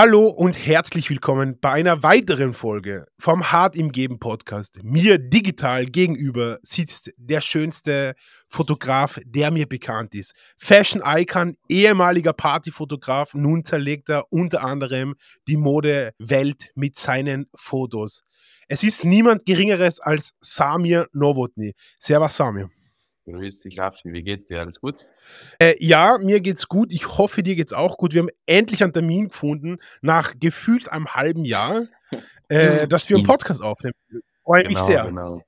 Hallo und herzlich willkommen bei einer weiteren Folge vom Hart im Geben Podcast. Mir digital gegenüber sitzt der schönste Fotograf, der mir bekannt ist. Fashion Icon, ehemaliger Partyfotograf, nun zerlegt er unter anderem die Modewelt mit seinen Fotos. Es ist niemand Geringeres als Samir Novotny. Servus Samir. Grüß dich, Raffi. Wie geht's dir? Alles gut? Äh, ja, mir geht's gut. Ich hoffe, dir geht's auch gut. Wir haben endlich einen Termin gefunden, nach gefühlt einem halben Jahr, äh, dass wir einen Podcast aufnehmen. Freue genau, mich sehr. Genau.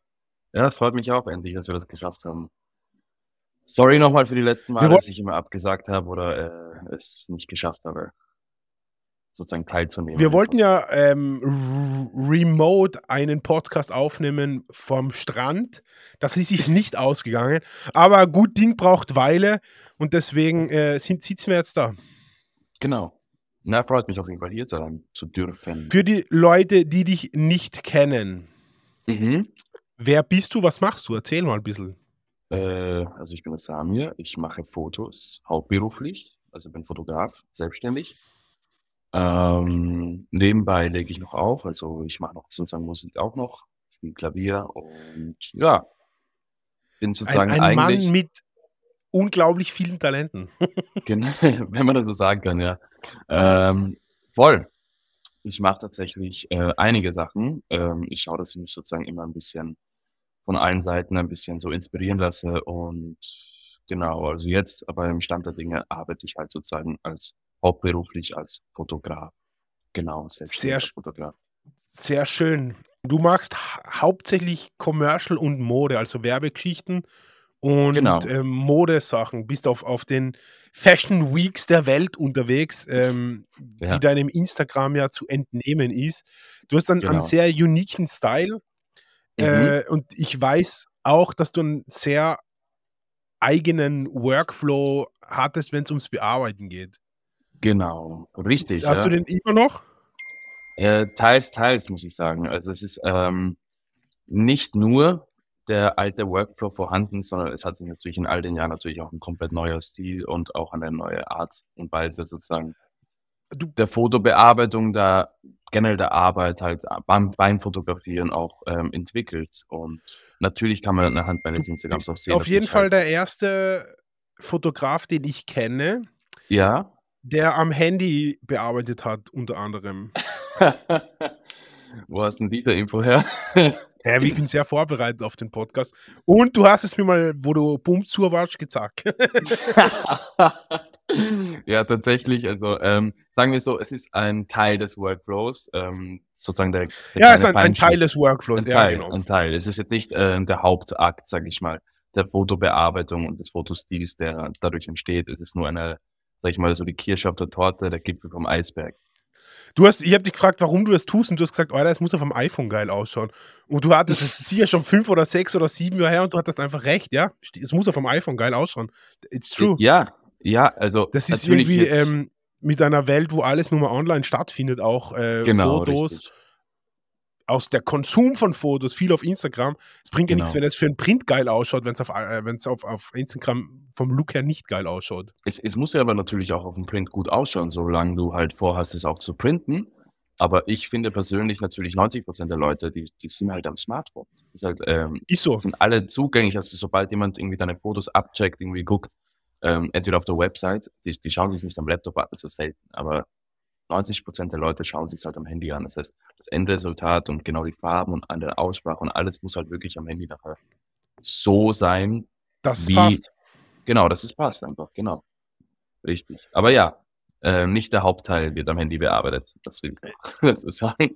Ja, freut mich auch endlich, dass wir das geschafft haben. Sorry nochmal für die letzten Mal, Wir dass ich immer abgesagt habe oder äh, es nicht geschafft habe, sozusagen teilzunehmen. Wir wollten ja ähm, remote einen Podcast aufnehmen vom Strand. Das ist sich nicht ausgegangen. Aber gut Ding braucht Weile und deswegen äh, sind, sitzen wir jetzt da. Genau. Na, freut mich auf jeden Fall hier sein zu dürfen. Für die Leute, die dich nicht kennen, Mhm. wer bist du, was machst du? Erzähl mal ein bisschen. Äh, also ich bin Samir, ich mache Fotos hauptberuflich, also bin Fotograf, selbstständig. Ähm, nebenbei lege ich noch auf, also ich mache noch sozusagen Musik auch noch, spiele Klavier und ja, bin Ein, sozusagen ein Mann eigentlich, mit unglaublich vielen Talenten. genau, wenn man das so sagen kann, ja, ähm, voll. Ich mache tatsächlich äh, einige Sachen. Ähm, ich schaue, dass ich mich sozusagen immer ein bisschen von allen Seiten ein bisschen so inspirieren lasse und genau, also jetzt aber im Stand der Dinge arbeite ich halt sozusagen als hauptberuflich als Fotograf. Genau, Sehr, Fotograf. sehr schön. Du machst ha hauptsächlich Commercial und Mode, also Werbegeschichten und Genau, ähm, Modesachen. Bist auf, auf den Fashion Weeks der Welt unterwegs, ähm, wie ja, deinem Instagram ja zu entnehmen ist. Du hast einen, einen genau. sehr uniken Style Mhm, äh, und ich weiß auch, dass du einen sehr eigenen Workflow hattest, wenn es ums Bearbeiten geht. Genau, richtig, Hast du ja. den immer noch? Äh, teils, teils, muss ich sagen. Also es ist ähm, nicht nur der alte Workflow vorhanden, sondern es hat sich natürlich in all den Jahren natürlich auch ein komplett neuer Stil und auch eine neue Art und Weise sozusagen Du, der Fotobearbeitung, der generell der Arbeit halt beim, beim Fotografieren auch ähm, entwickelt. Und natürlich kann man anhand du meines Instagrams auch sehen, auf jeden Fall halt, der erste Fotograf, den ich kenne, ja, der am Handy bearbeitet hat, unter anderem. wo hast denn diese Info her? Ja, ich bin sehr vorbereitet auf den Podcast. Und du hast es mir mal, wo du Boom zur warst, gesagt. Ja, tatsächlich. Also ähm, sagen wir so, es ist ein Teil des Workflows, ähm, sozusagen der, der ja, ist kleine ein, ein Teil des Workflows, Ein Teil, genau. ein Teil. Es ist jetzt nicht ähm, der Hauptakt, sage ich mal, der Fotobearbeitung und des Fotostils, der dadurch entsteht. Es ist nur eine, sag ich mal, so die Kirsche auf der Torte, der Gipfel vom Eisberg. Du hast, ich habe dich gefragt, warum du das tust, und du hast gesagt, Alter, es muss auf dem iPhone geil ausschauen. Und du hattest es sicher schon fünf oder sechs oder sieben Jahre her und du hattest einfach recht, ja? Es muss auf dem iPhone geil ausschauen. It's true. Ja, ja, also Das ist irgendwie ähm, mit einer Welt, wo alles nur mal online stattfindet, auch äh, genau, Fotos, richtig, aus der Konsum von Fotos, viel auf Instagram. Es bringt ja nichts, wenn genau. es für ein Print geil ausschaut, wenn es auf, äh, auf, auf Instagram vom Look her nicht geil ausschaut. Es, es muss ja aber natürlich auch auf dem Print gut ausschauen, solange du halt vorhast, es auch zu printen. Aber ich finde persönlich natürlich 90% der Leute, die, die sind halt am Smartphone. Das ist halt, ähm, Ist so. sind alle zugänglich. Also sobald jemand irgendwie deine Fotos abcheckt, irgendwie guckt, ähm, entweder auf der Website, die, die schauen sich nicht am Laptop an, also selten, aber 90% der Leute schauen sich halt am Handy an. Das heißt, das Endresultat und genau die Farben und an der Aussprache und alles muss halt wirklich am Handy nachher so sein, Dass es wie, passt. genau, dass es passt einfach, genau. Richtig. Aber ja, äh, nicht der Hauptteil wird am Handy bearbeitet. Das will ich dazu sagen.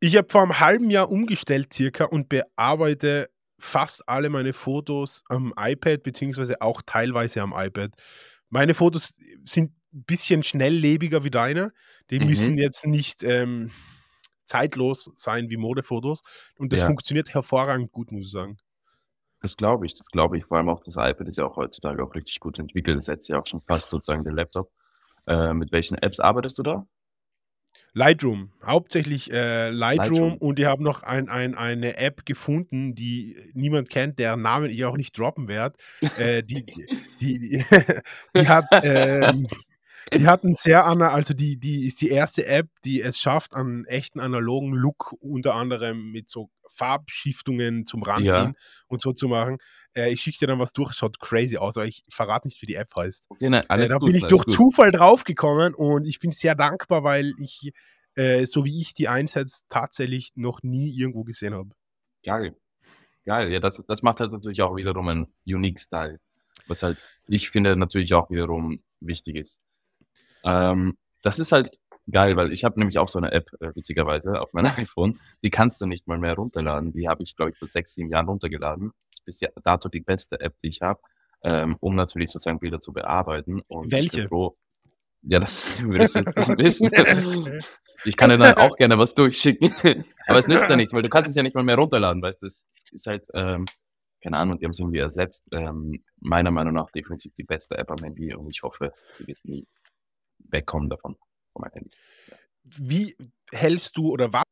Ich habe vor einem halben Jahr umgestellt circa und bearbeite fast alle meine Fotos am iPad, beziehungsweise auch teilweise am iPad. Meine Fotos sind bisschen schnelllebiger wie deine. Die müssen Mhm. jetzt nicht ähm, zeitlos sein wie Modefotos. Und das Ja, funktioniert hervorragend gut, muss ich sagen. das glaube ich, das glaube ich. Vor allem auch das iPad ist ja auch heutzutage auch richtig gut entwickelt. Das setzt ja auch schon fast sozusagen den Laptop. Äh, mit welchen Apps arbeitest du da? Lightroom, hauptsächlich äh, Lightroom Lightroom. und ich habe noch ein, ein, eine App gefunden, die niemand kennt, deren Namen ich auch nicht droppen werde. Äh, die, die, die, die hat ähm, Die hatten sehr ana also die die ist die erste App, die es schafft, einen echten analogen Look unter anderem mit so Farbschiftungen zum Ja. Ranziehen und so zu machen. Äh, ich schicke dir dann was durch, schaut crazy aus, aber ich verrate nicht, wie die App heißt. Okay, nein, Äh, da gut, bin ich durch gut. Zufall draufgekommen und ich bin sehr dankbar, weil ich, äh, so wie ich die einsetze, tatsächlich noch nie irgendwo gesehen habe. Geil. Geil, ja, das das macht halt natürlich auch wiederum 'n unique Style, was halt ich finde natürlich auch wiederum wichtig ist. Ähm, das ist halt geil, weil ich habe nämlich auch so 'ne App, äh, witzigerweise auf meinem iPhone, die kannst du nicht mal mehr runterladen. Die habe ich, glaube ich, vor 6, 7 Jahren runtergeladen. Ist bis dato die beste App, die ich habe, ähm, um natürlich sozusagen Bilder zu bearbeiten und Welche? froh ja, das würdest du jetzt nicht wissen. Ich kann dir dann auch gerne was durchschicken, aber es nützt ja nichts, weil du kannst es ja nicht mal mehr runterladen, weißt du? Das ist halt, ähm, keine Ahnung, die haben's irgendwie ersetzt. Ähm, meiner Meinung nach definitiv die beste App am Handy und ich hoffe, die wird nie wegkommen davon. Wie hältst du oder was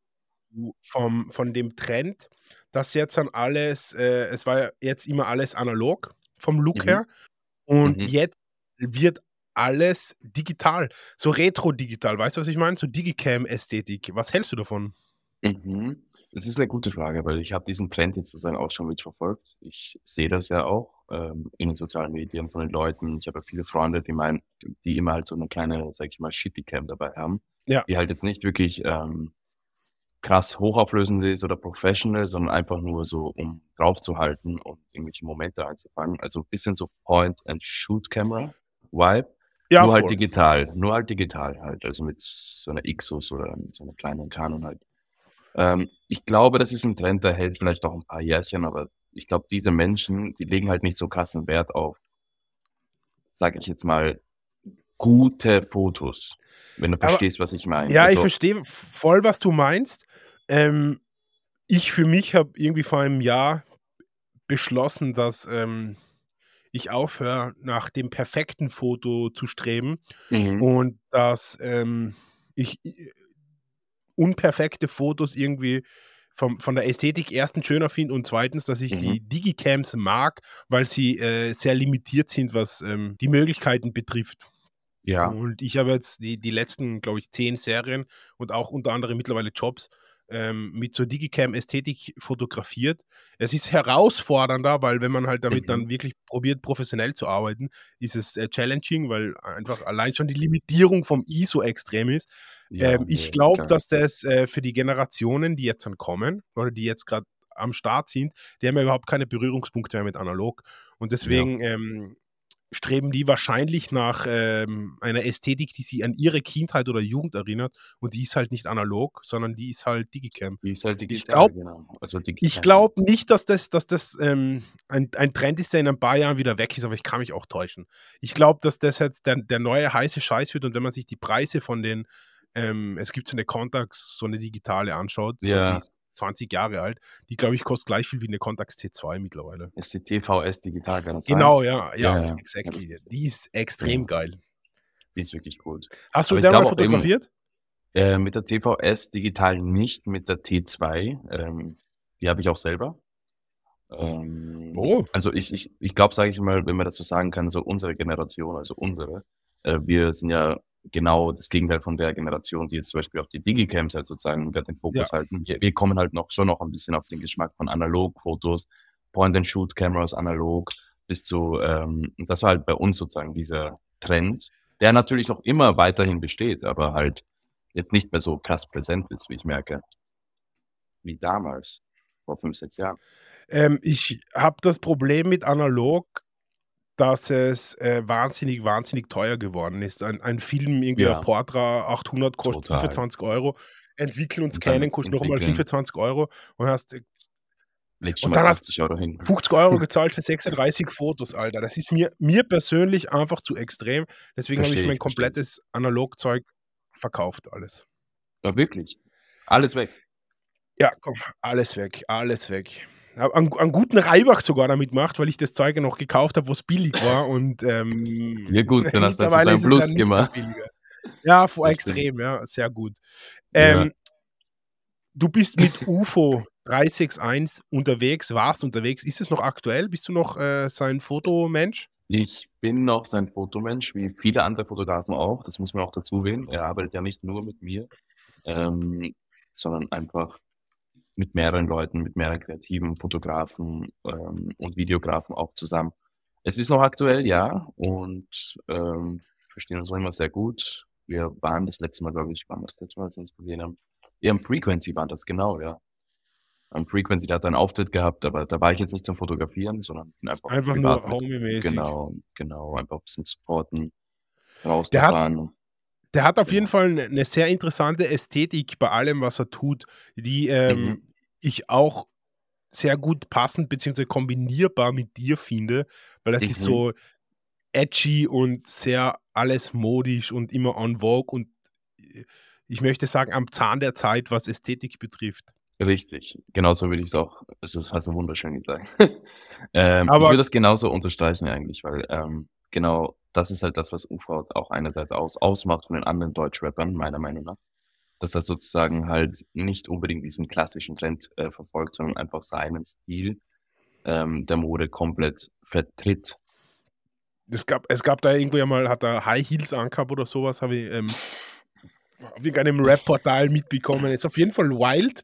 du vom von dem Trend, dass jetzt dann alles äh, es war ja jetzt immer alles analog vom Look Mhm. her und Mhm. jetzt wird alles digital, so retro-digital. Weißt du, was ich meine? So Digicam-Ästhetik. Was hältst du davon? Mhm. Das ist 'ne gute Frage, weil ich habe diesen Trend jetzt sozusagen auch schon mitverfolgt. Ich sehe das ja auch, ähm, in den sozialen Medien von den Leuten. Ich habe ja viele Freunde, die meinen die immer halt so 'ne kleine, sage ich mal, Shippy-Cam dabei haben, Ja. die halt jetzt nicht wirklich, ähm, krass hochauflösend ist oder professional, sondern einfach nur so, um draufzuhalten und irgendwelche Momente einzufangen. Also bisschen so Point-and-Shoot-Camera-Vibe, Ja, nur halt voll. digital. Nur halt digital halt, also mit so 'ner Xus oder so 'ner kleinen Canon halt. Ähm, ich glaube, das ist 'n Trend, der hält vielleicht auch 'n paar Jährchen, aber ich glaube, diese Menschen, die legen halt nicht so krassen Wert auf sage ich jetzt mal, gute Fotos, wenn du Aber verstehst, was ich meine. ja, ich Also verstehe v voll, was du meinst. Ähm, ich für mich habe irgendwie vor einem Jahr beschlossen, dass, ähm, ich aufhöre, nach dem perfekten Foto zu streben Mhm. und dass, ähm, ich i unperfekte Fotos irgendwie vom von der Ästhetik erstens schöner finde und zweitens, dass ich Mhm. die Digicams mag, weil sie, äh, sehr limitiert sind, was, ähm, die Möglichkeiten betrifft. Ja. Und ich habe jetzt die die letzten, glaube ich, 10 Serien und auch unter anderem mittlerweile Jobs, ähm, mit so Digicam-Ästhetik fotografiert. Es ist herausfordernder, weil wenn man halt damit Mhm. dann wirklich probiert, professionell zu arbeiten, ist es, äh, challenging, weil einfach allein schon die Limitierung vom ISO extrem ist. Ja, Ähm, ich glaube, dass das, äh, für die Generationen, die jetzt dann kommen oder die jetzt grad am Start sind, die haben ja überhaupt keine Berührungspunkte mehr mit analog. Und Ja. deswegen, ähm, streben die wahrscheinlich nach, ähm, einer Ästhetik, die sie an ihre Kindheit oder Jugend erinnert und die ist halt nicht analog, sondern die ist halt Digicam. Die ist halt Ich digital, glaube genau. Also ich glaube nicht, dass das dass das, ähm, ein ein Trend ist, der in ein paar Jahren wieder weg ist, aber ich kann mich auch täuschen. Ich glaube, dass das jetzt der der neue heiße Scheiß wird und wenn man sich die Preise von den ähm, es gibt so 'ne Contax, so 'ne digitale anschaut, so die Ja. ist 20 Jahre alt. Die, glaube ich, kostet gleich viel wie 'ne Contax T2 mittlerweile. Ist die TVS digital, sein? Genau, ja, Ja, ja, ja. exactly. Die ist extrem Ja. geil. Die ist wirklich gut. Hast du der mal auch eben fotografiert? äh, mit der TVS digital nicht, mit der T2, ähm, die habe ich auch selber. Ähm, Oh. also ich ich ich glaube, sage ich mal, wenn man das so sagen kann, so unsere Generation, also unsere, äh, wir sind ja genau das Gegenteil von der Generation, die jetzt zum Beispiel auf die Digicams halt sozusagen grad den Ja. Fokus halten. Wir wir kommen halt noch schon noch 'n bisschen auf den Geschmack von Analogfotos, Point-and-Shoot-Cameras analog bis zu ähm, das war halt bei uns sozusagen dieser Trend, der natürlich auch immer weiterhin besteht, aber halt jetzt nicht mehr so krass präsent ist, wie ich merke. Wie damals, vor 5, 6 Jahren. Ähm, ich habe das Problem mit analog, dass es, äh, wahnsinnig, wahnsinnig teuer geworden ist. Ein ein Film, irgendwie Ja. Portra 800 kostet Total. 25 €. Entwickeln und scannen kostet noch einmal Entwickeln. 25 € und hast Legst schon und dann hast 50 € hin. 50 € gezahlt für 36 Fotos, Alter. Das ist mir mir persönlich einfach zu extrem. Deswegen habe ich mein verstehe komplettes Analogzeug verkauft, alles. Ja, wirklich? Alles weg? Ja, komm, alles weg, alles weg. Einen einen guten Reibach sogar damit gemacht, weil ich das Zeug ja noch gekauft habe, wo's billig war und, ähm, Ja gut, dann hast du es ja Plus mehr gemacht. Ja, Das stimmt. extrem, ja, sehr gut. Ja. Ähm, du bist mit UFO 361 unterwegs warst unterwegs. Ist es noch aktuell? Bist du noch, äh, sein Fotomensch? Ich bin noch sein Fotomensch, wie viele andere Fotografen auch. Das muss man auch dazu erwähnen. Er arbeitet ja nicht nur mit mir, ähm, sondern einfach mit mehreren Leuten, mit mehreren kreativen Fotografen ähm, und Videografen auch zusammen. Es ist noch aktuell, ja, und ähm, verstehen uns noch immer sehr gut. Wir waren das letzte Mal, glaube ich, waren wir das letzte Mal, als wir uns gesehen haben? Ja, im Frequency waren das, genau, ja. Am Frequency, der hat einen Auftritt gehabt, aber da war ich jetzt nicht zum Fotografieren, sondern einfach Einfach nur homie-mäßig. Genau, genau, einfach ein bisschen supporten, rauszufahren. Der hat auf jeden Genau. Fall eine, eine sehr interessante Ästhetik bei allem, was er tut, die Mhm. ähm, ich auch sehr gut passend bzw. kombinierbar mit dir finde, weil das ist Mhm. so edgy und sehr alles modisch und immer on vogue und äh, ich möchte sagen, am Zahn der Zeit, was Ästhetik betrifft. Richtig, genauso würde ich es auch, also hast du wunderschön gesagt. ähm, ich Aber würde das genauso unterstreichen eigentlich, weil ähm, genau das ist halt das, was UV auch einerseits aus, ausmacht von den anderen Deutschrappern, meiner Meinung nach. Dass er sozusagen halt nicht unbedingt diesen klassischen Trend äh, verfolgt, sondern einfach seinen Stil ähm, der Mode komplett vertritt. es gab, es gab da irgendwo ja mal, hat er High Heels angehabt oder sowas, habe ich ähm, auf irgendeinem Rap-Portal mitbekommen. Ist auf jeden Fall wild.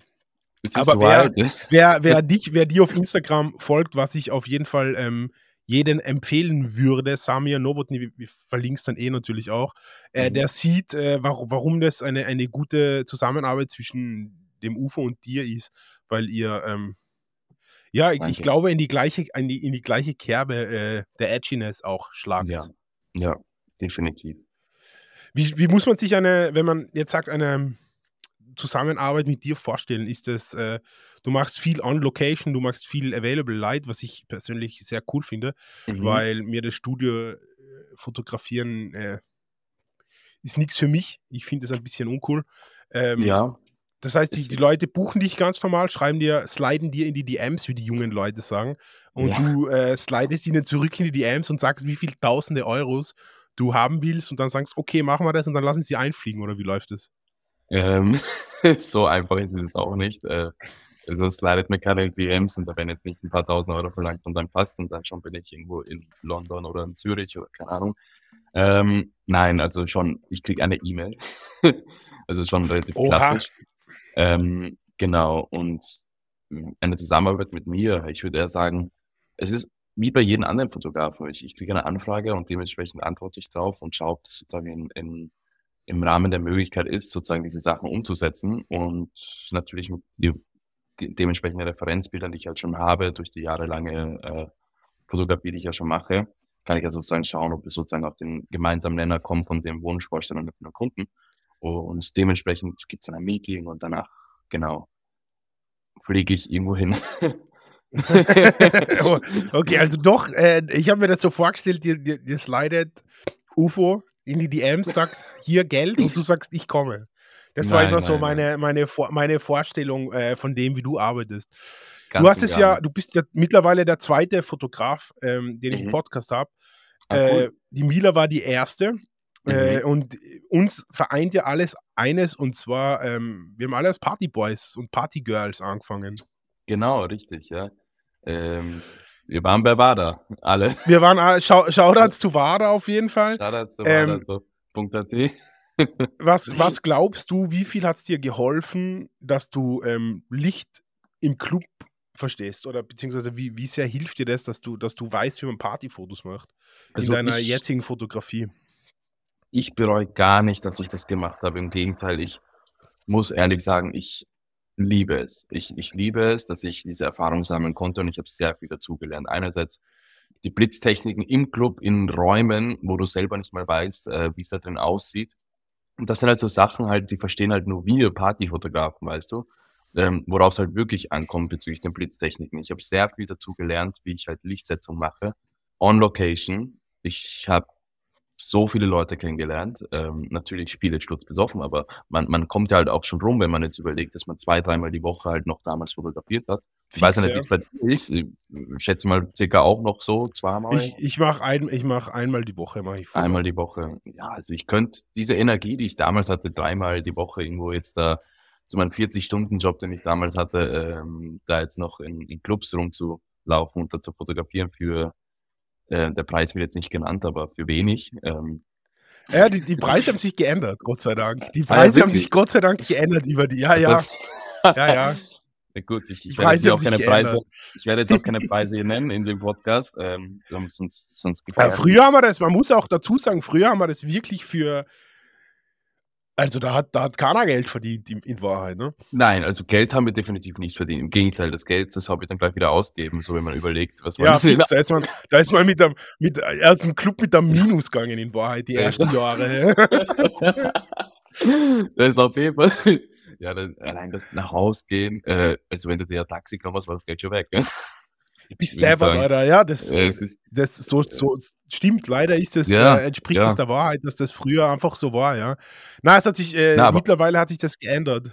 Aber wer, wild, ist. wer, wer dich, wer dir auf Instagram folgt, was ich auf jeden Fall ähm, jeden empfehlen würde, Samir Novotny, wir verlinken es dann eh natürlich auch, äh, Mhm. der sieht, äh, warum, warum das eine, eine gute Zusammenarbeit zwischen dem UFO und dir ist, weil ihr, ähm, ja, ich, ich glaube, in die gleiche, in die, in die gleiche Kerbe äh, der Edginess auch Ja, schlagt. ja, definitiv. Wie, wie muss man sich eine, wenn man jetzt sagt, eine Zusammenarbeit mit dir vorstellen? Ist das, äh, du machst viel on Location, du machst viel Available Light, was ich persönlich sehr cool finde, Mhm. weil mir das Studio äh, fotografieren äh, ist nichts für mich. Ich finde das ein bisschen uncool. Ähm, Ja, das heißt, die, die Leute buchen dich ganz normal, schreiben dir, sliden dir in die DMs, wie die jungen Leute sagen, und ja, du äh, slidest ihnen zurück in die DMs und sagst, wie viel tausende Euros du haben willst und dann sagst, okay, machen wir das und dann lassen sie einfliegen oder wie läuft das? ähm, so einfach ist es auch nicht. Äh, also slidet mir keine DMs und da werden jetzt nicht ein paar tausend Euro verlangt und dann passt und dann schon bin ich irgendwo in London oder in Zürich oder keine Ahnung. Ähm, nein, also schon, ich kriege eine E-Mail. also schon relativ Oha. klassisch. Ähm, genau, und eine Zusammenarbeit mit mir, ich würde eher sagen, es ist wie bei jedem anderen Fotografen. Ich, ich kriege eine Anfrage und dementsprechend antworte ich drauf und schaue, ob das sozusagen in, in, im Rahmen der Möglichkeit ist, sozusagen diese Sachen umzusetzen und natürlich mit die dementsprechenden Referenzbildern, die ich halt schon habe, durch die jahrelange äh, Fotografie, die ich ja schon mache, kann ich ja sozusagen schauen, ob wir sozusagen auf den gemeinsamen Nenner kommen von dem Wunschvorstellungen von den Kunden. Und dementsprechend gibt es dann ein Meeting und danach, genau, fliege ich irgendwo hin. Okay, also doch, äh, ich habe mir das so vorgestellt, dir, dir, dir slidet UFO in die DMs, sagt hier Geld und du sagst, ich komme. Das war Nein, immer so nein, nein. meine, meine, Vor- meine Vorstellung äh, von dem, wie du arbeitest. Du Ganz hast und es ja, du bist ja mittlerweile der zweite Fotograf, ähm, den ich im Mhm. Podcast habe. Ah, Äh, cool. die Mila war die erste. Äh, Mhm. und uns vereint ja alles eines und zwar, ähm, wir haben alle als Partyboys und Partygirls angefangen. Genau, richtig, ja. Ähm, wir waren bei WADA, alle. Wir waren alle, Shoutouts zu Wada auf jeden Fall. Shoutouts zu Ähm, WADA.at. was, was glaubst du, wie viel hat es dir geholfen, dass du ähm, Licht im Club verstehst? Oder beziehungsweise wie, wie sehr hilft dir das, dass du, dass du weißt, wie man Partyfotos macht in Also deiner ich, jetzigen Fotografie? ich bereue gar nicht, dass ich das gemacht habe. Im Gegenteil, ich muss ehrlich sagen, ich liebe es. Ich, ich liebe es, dass ich diese Erfahrung sammeln konnte und ich habe sehr viel dazugelernt. Einerseits die Blitztechniken im Club, in Räumen, wo du selber nicht mal weißt, äh, wie es da drin aussieht. Und das sind halt so Sachen halt, die verstehen halt nur wir Partyfotografen, weißt du, ähm, worauf es halt wirklich ankommt bezüglich den Blitztechniken. Ich habe sehr viel dazu gelernt, wie ich halt Lichtsetzung mache, on Location. Ich habe so viele Leute kennengelernt. Ähm, natürlich Spiele sturzbesoffen, aber man, man kommt ja halt auch schon rum, wenn man jetzt überlegt, dass man zwei, dreimal die Woche halt noch damals fotografiert hat. Ich weiß ja nicht, wie es bei dir ist. Ich schätze mal circa auch noch so zweimal. Ich, ich mache ein, ich mach einmal die Woche mache ich. Einmal die Woche. Ja, also ich könnte diese Energie, die ich damals hatte, dreimal die Woche irgendwo jetzt da zu meinem 40-Stunden-Job, den ich damals hatte, ähm, da jetzt noch in, in Clubs rumzulaufen und da zu fotografieren für Äh, der Preis wird jetzt nicht genannt, aber für wenig. Ähm, ja, die, die Preise haben sich geändert, Gott sei Dank. Die ah Preise ja, haben sich Gott sei Dank geändert über die. Ja, ja. Ja, ja. Gut, ich, ich werde jetzt auch keine Preise, ich werde jetzt auch keine Preise nennen in dem Podcast. Ähm, sonst, sonst ja, früher haben wir das, man muss auch dazu sagen, früher haben wir das wirklich für also da hat, da hat keiner Geld verdient in, in, Wahrheit, ne? Nein, also Geld haben wir definitiv nicht verdient. Im Gegenteil, das Geld, das habe ich dann gleich wieder ausgeben, so wenn man überlegt, was man. Ja, fix, da ist man, da ist man mit dem, mit, ist im Club mit einem Minus gegangen in Wahrheit, die ersten Jahre. das ist auf jeden Fall. Ja, dann, allein das nach Haus gehen, äh, also wenn du dir ein Taxi genommen hast, war das Geld schon weg, ne? Bist deppert, Alter. Ja, das, ja, das, das so, so stimmt. Leider ist das, ja, äh, entspricht ja. das der Wahrheit, dass das früher einfach so war, ja. Na, es hat sich, äh, Na, mittlerweile hat sich das geändert.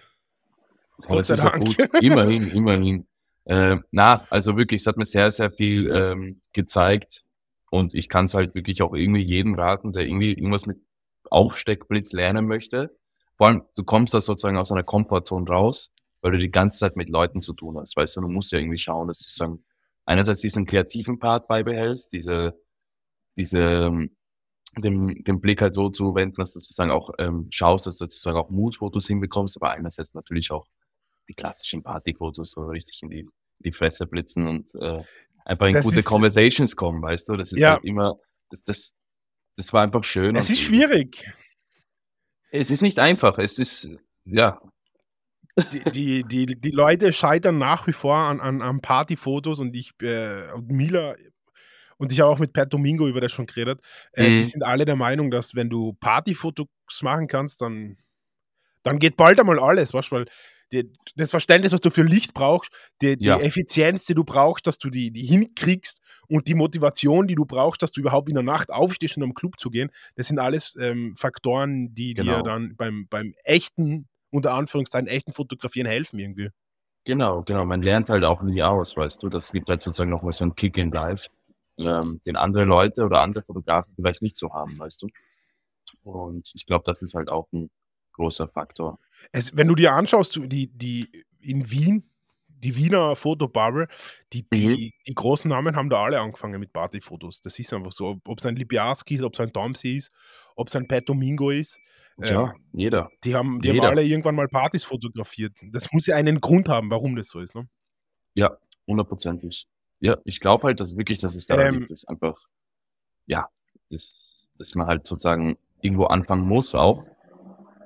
Gott sei Dank. gut. Immerhin, immerhin. Äh, na, also wirklich, es hat mir sehr, sehr viel ähm, gezeigt. Und ich kann es halt wirklich auch irgendwie jedem raten, der irgendwie irgendwas mit Aufsteckblitz lernen möchte. Vor allem, du kommst da sozusagen aus einer Komfortzone raus, weil du die ganze Zeit mit Leuten zu tun hast. Weißt du, du musst ja irgendwie schauen, dass du sagen, einerseits diesen kreativen Part beibehältst, diese, diese, ähm, den, den Blick halt so zu wenden, dass du sozusagen auch ähm, schaust, dass du sozusagen auch Mood-Fotos hinbekommst, aber einerseits natürlich auch die klassischen Party-Fotos so richtig in die, in die Fresse blitzen und äh, einfach in das gute ist, Conversations kommen, weißt du? Das ist ja. halt immer, das, das, das war einfach schön. Es ist schwierig. Es ist nicht einfach. Es ist, ja, die, die, die, die, Leute scheitern nach wie vor an, an, an Partyfotos und ich äh, und Mila und ich habe auch mit Pat Domingo über das schon geredet. Äh, mhm. Die sind alle der Meinung, dass wenn du Partyfotos machen kannst, dann, dann geht bald einmal alles, weißt weil die, das Verständnis, was du für Licht brauchst, die, die ja. Effizienz, die du brauchst, dass du die, die hinkriegst und die Motivation, die du brauchst, dass du überhaupt in der Nacht aufstehst, um am Club zu gehen, das sind alles ähm, Faktoren, die genau. dir dann beim, beim echten unter Anführungszeichen echten Fotografieren helfen irgendwie. Genau, genau. Man lernt halt auch nie aus, weißt du. Das gibt halt sozusagen nochmal so einen Kick in Life, ähm, den andere Leute oder andere Fotografen vielleicht nicht so haben, weißt du. Und ich glaube, das ist halt auch ein großer Faktor. Es, wenn du dir anschaust, die, die in Wien, die Wiener Fotobubble, die, die, mhm. die, großen Namen haben da alle angefangen mit Partyfotos. Das ist einfach so. Ob es ein Libiaski ist, ob es ein Domsi ist, ob es ein Pat Domingo ist. Ja, ähm, jeder. Die haben, die jeder. haben alle irgendwann mal Partys fotografiert. Das muss ja einen Grund haben, warum das so ist, ne? Ja, hundertprozentig. Ja, ich glaube halt, dass wirklich, dass es daran ähm, liegt, dass einfach, ja, dass, dass man halt sozusagen irgendwo anfangen muss auch.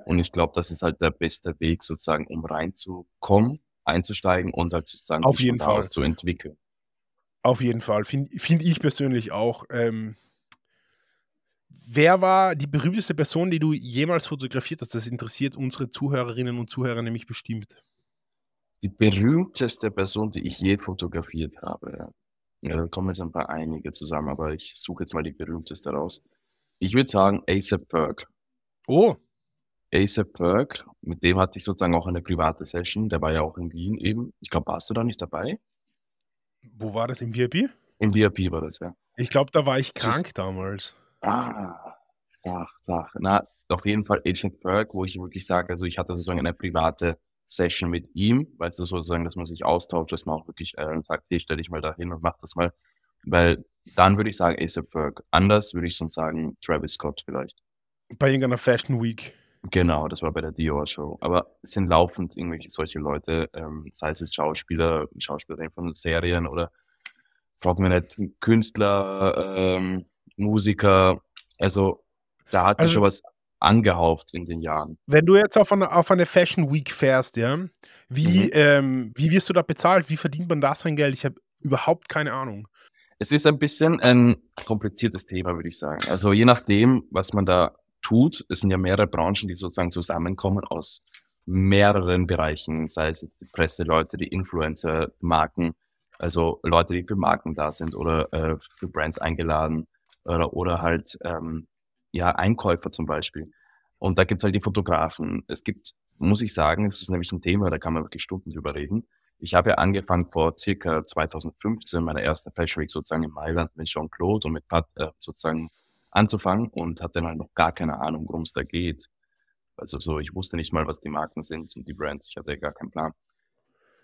Und ich glaube, das ist halt der beste Weg sozusagen, um reinzukommen, einzusteigen und halt sozusagen Auf sich jeden Fall. zu entwickeln. Auf jeden Fall, finde find ich persönlich auch. Ähm, Wer war die berühmteste Person, die du jemals fotografiert hast? Das interessiert unsere Zuhörerinnen und Zuhörer nämlich bestimmt. Die berühmteste Person, die ich je fotografiert habe. Ja, da kommen jetzt ein paar einige zusammen, aber ich suche jetzt mal die berühmteste raus. Ich würde sagen ASAP Berg. Oh. ASAP Berg, mit dem hatte ich sozusagen auch eine private Session. Der war ja auch in Wien eben. Ich glaube, warst du da nicht dabei? Wo war das? Im VIP? Im VIP war das, ja. Ich glaube, da war ich krank damals. Ah, sag, sag. Na, auf jeden Fall Agent Berg, wo ich wirklich sage, also ich hatte sozusagen eine private Session mit ihm, weil es sozusagen, dass man sich austauscht, dass man auch wirklich äh, sagt, hey, stell dich mal da hin und mach das mal. Weil dann würde ich sagen ASAP Ferg. Anders würde ich sonst sagen Travis Scott vielleicht. Bei irgendeiner Fashion Week. Genau, das war bei der Dior Show. Aber es sind laufend irgendwelche solche Leute, ähm, sei es jetzt Schauspieler, Schauspielerin von Serien oder frag mir nicht, Künstler, ähm, Musiker. Also da hat sich also, schon was angehauft in den Jahren. Wenn du jetzt auf eine, auf eine Fashion Week fährst, ja, wie, mhm. ähm, wie wirst du da bezahlt? Wie verdient man da sein Geld? Ich habe überhaupt keine Ahnung. Es ist ein bisschen ein kompliziertes Thema, würde ich sagen. Also je nachdem, was man da tut, es sind ja mehrere Branchen, die sozusagen zusammenkommen aus mehreren Bereichen, sei es jetzt die Presseleute, die Influencer, Marken, also Leute, die für Marken da sind oder äh, für Brands eingeladen, oder, oder halt ähm, ja, Einkäufer zum Beispiel. Und da gibt's halt die Fotografen. Es gibt, muss ich sagen, es ist nämlich ein Thema, da kann man wirklich Stunden drüber reden. Ich habe ja angefangen vor circa 2015, meine erste Fashion Week sozusagen in Mailand mit Jean-Claude und mit Pat äh, sozusagen anzufangen und hatte dann noch gar keine Ahnung, worum es da geht. Also so, ich wusste nicht mal, was die Marken sind und die Brands. Ich hatte gar keinen Plan.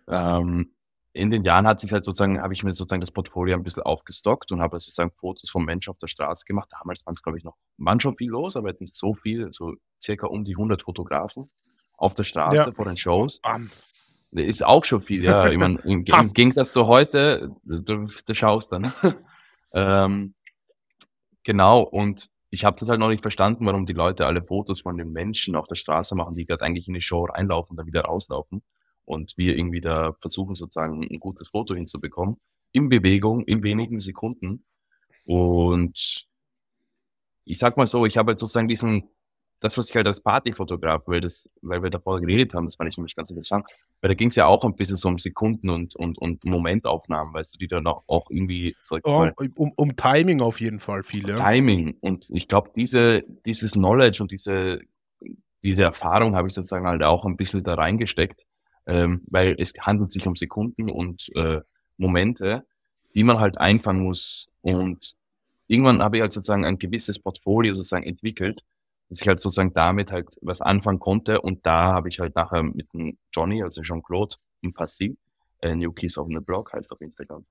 Ähm, in den Jahren hat sich halt sozusagen, habe ich mir sozusagen das Portfolio ein bisschen aufgestockt und habe sozusagen Fotos vom Menschen auf der Straße gemacht. Damals waren es, glaube ich, noch, waren schon viel los, aber jetzt nicht so viel, so circa um die 100 Fotografen auf der Straße Ja. vor den Shows. Bam. Ist auch schon viel, ja. Ich meine, im, im Gegensatz zu heute, du, du schaust dann. ähm, genau, und ich habe das halt noch nicht verstanden, warum die Leute alle Fotos von den Menschen auf der Straße machen, die gerade eigentlich in die Show reinlaufen und dann wieder rauslaufen. Und wir irgendwie da versuchen sozusagen ein gutes Foto hinzubekommen. In Bewegung, in wenigen Sekunden. Und ich sag mal so, ich habe halt sozusagen diesen, das, was ich halt als Partyfotograf, weil das, weil wir davor geredet haben, das fand ich nämlich ganz interessant, weil da ging es ja auch ein bisschen so um Sekunden und, und, und Momentaufnahmen, weißt du, die dann auch, auch irgendwie, sag ich Oh, mal, um, um Timing auf jeden Fall viel, ja. Timing. Und ich glaube, diese, dieses Knowledge und diese, diese Erfahrung habe ich sozusagen halt auch ein bisschen da reingesteckt, ähm, weil es handelt sich um Sekunden und äh, Momente, die man halt einfangen muss. Und irgendwann habe ich halt sozusagen ein gewisses Portfolio sozusagen entwickelt, dass ich halt sozusagen damit halt was anfangen konnte. Und da habe ich halt nachher mit dem Johnny, also Jean-Claude, im Passiv, äh, New Kids on the Blog heißt auf Instagram.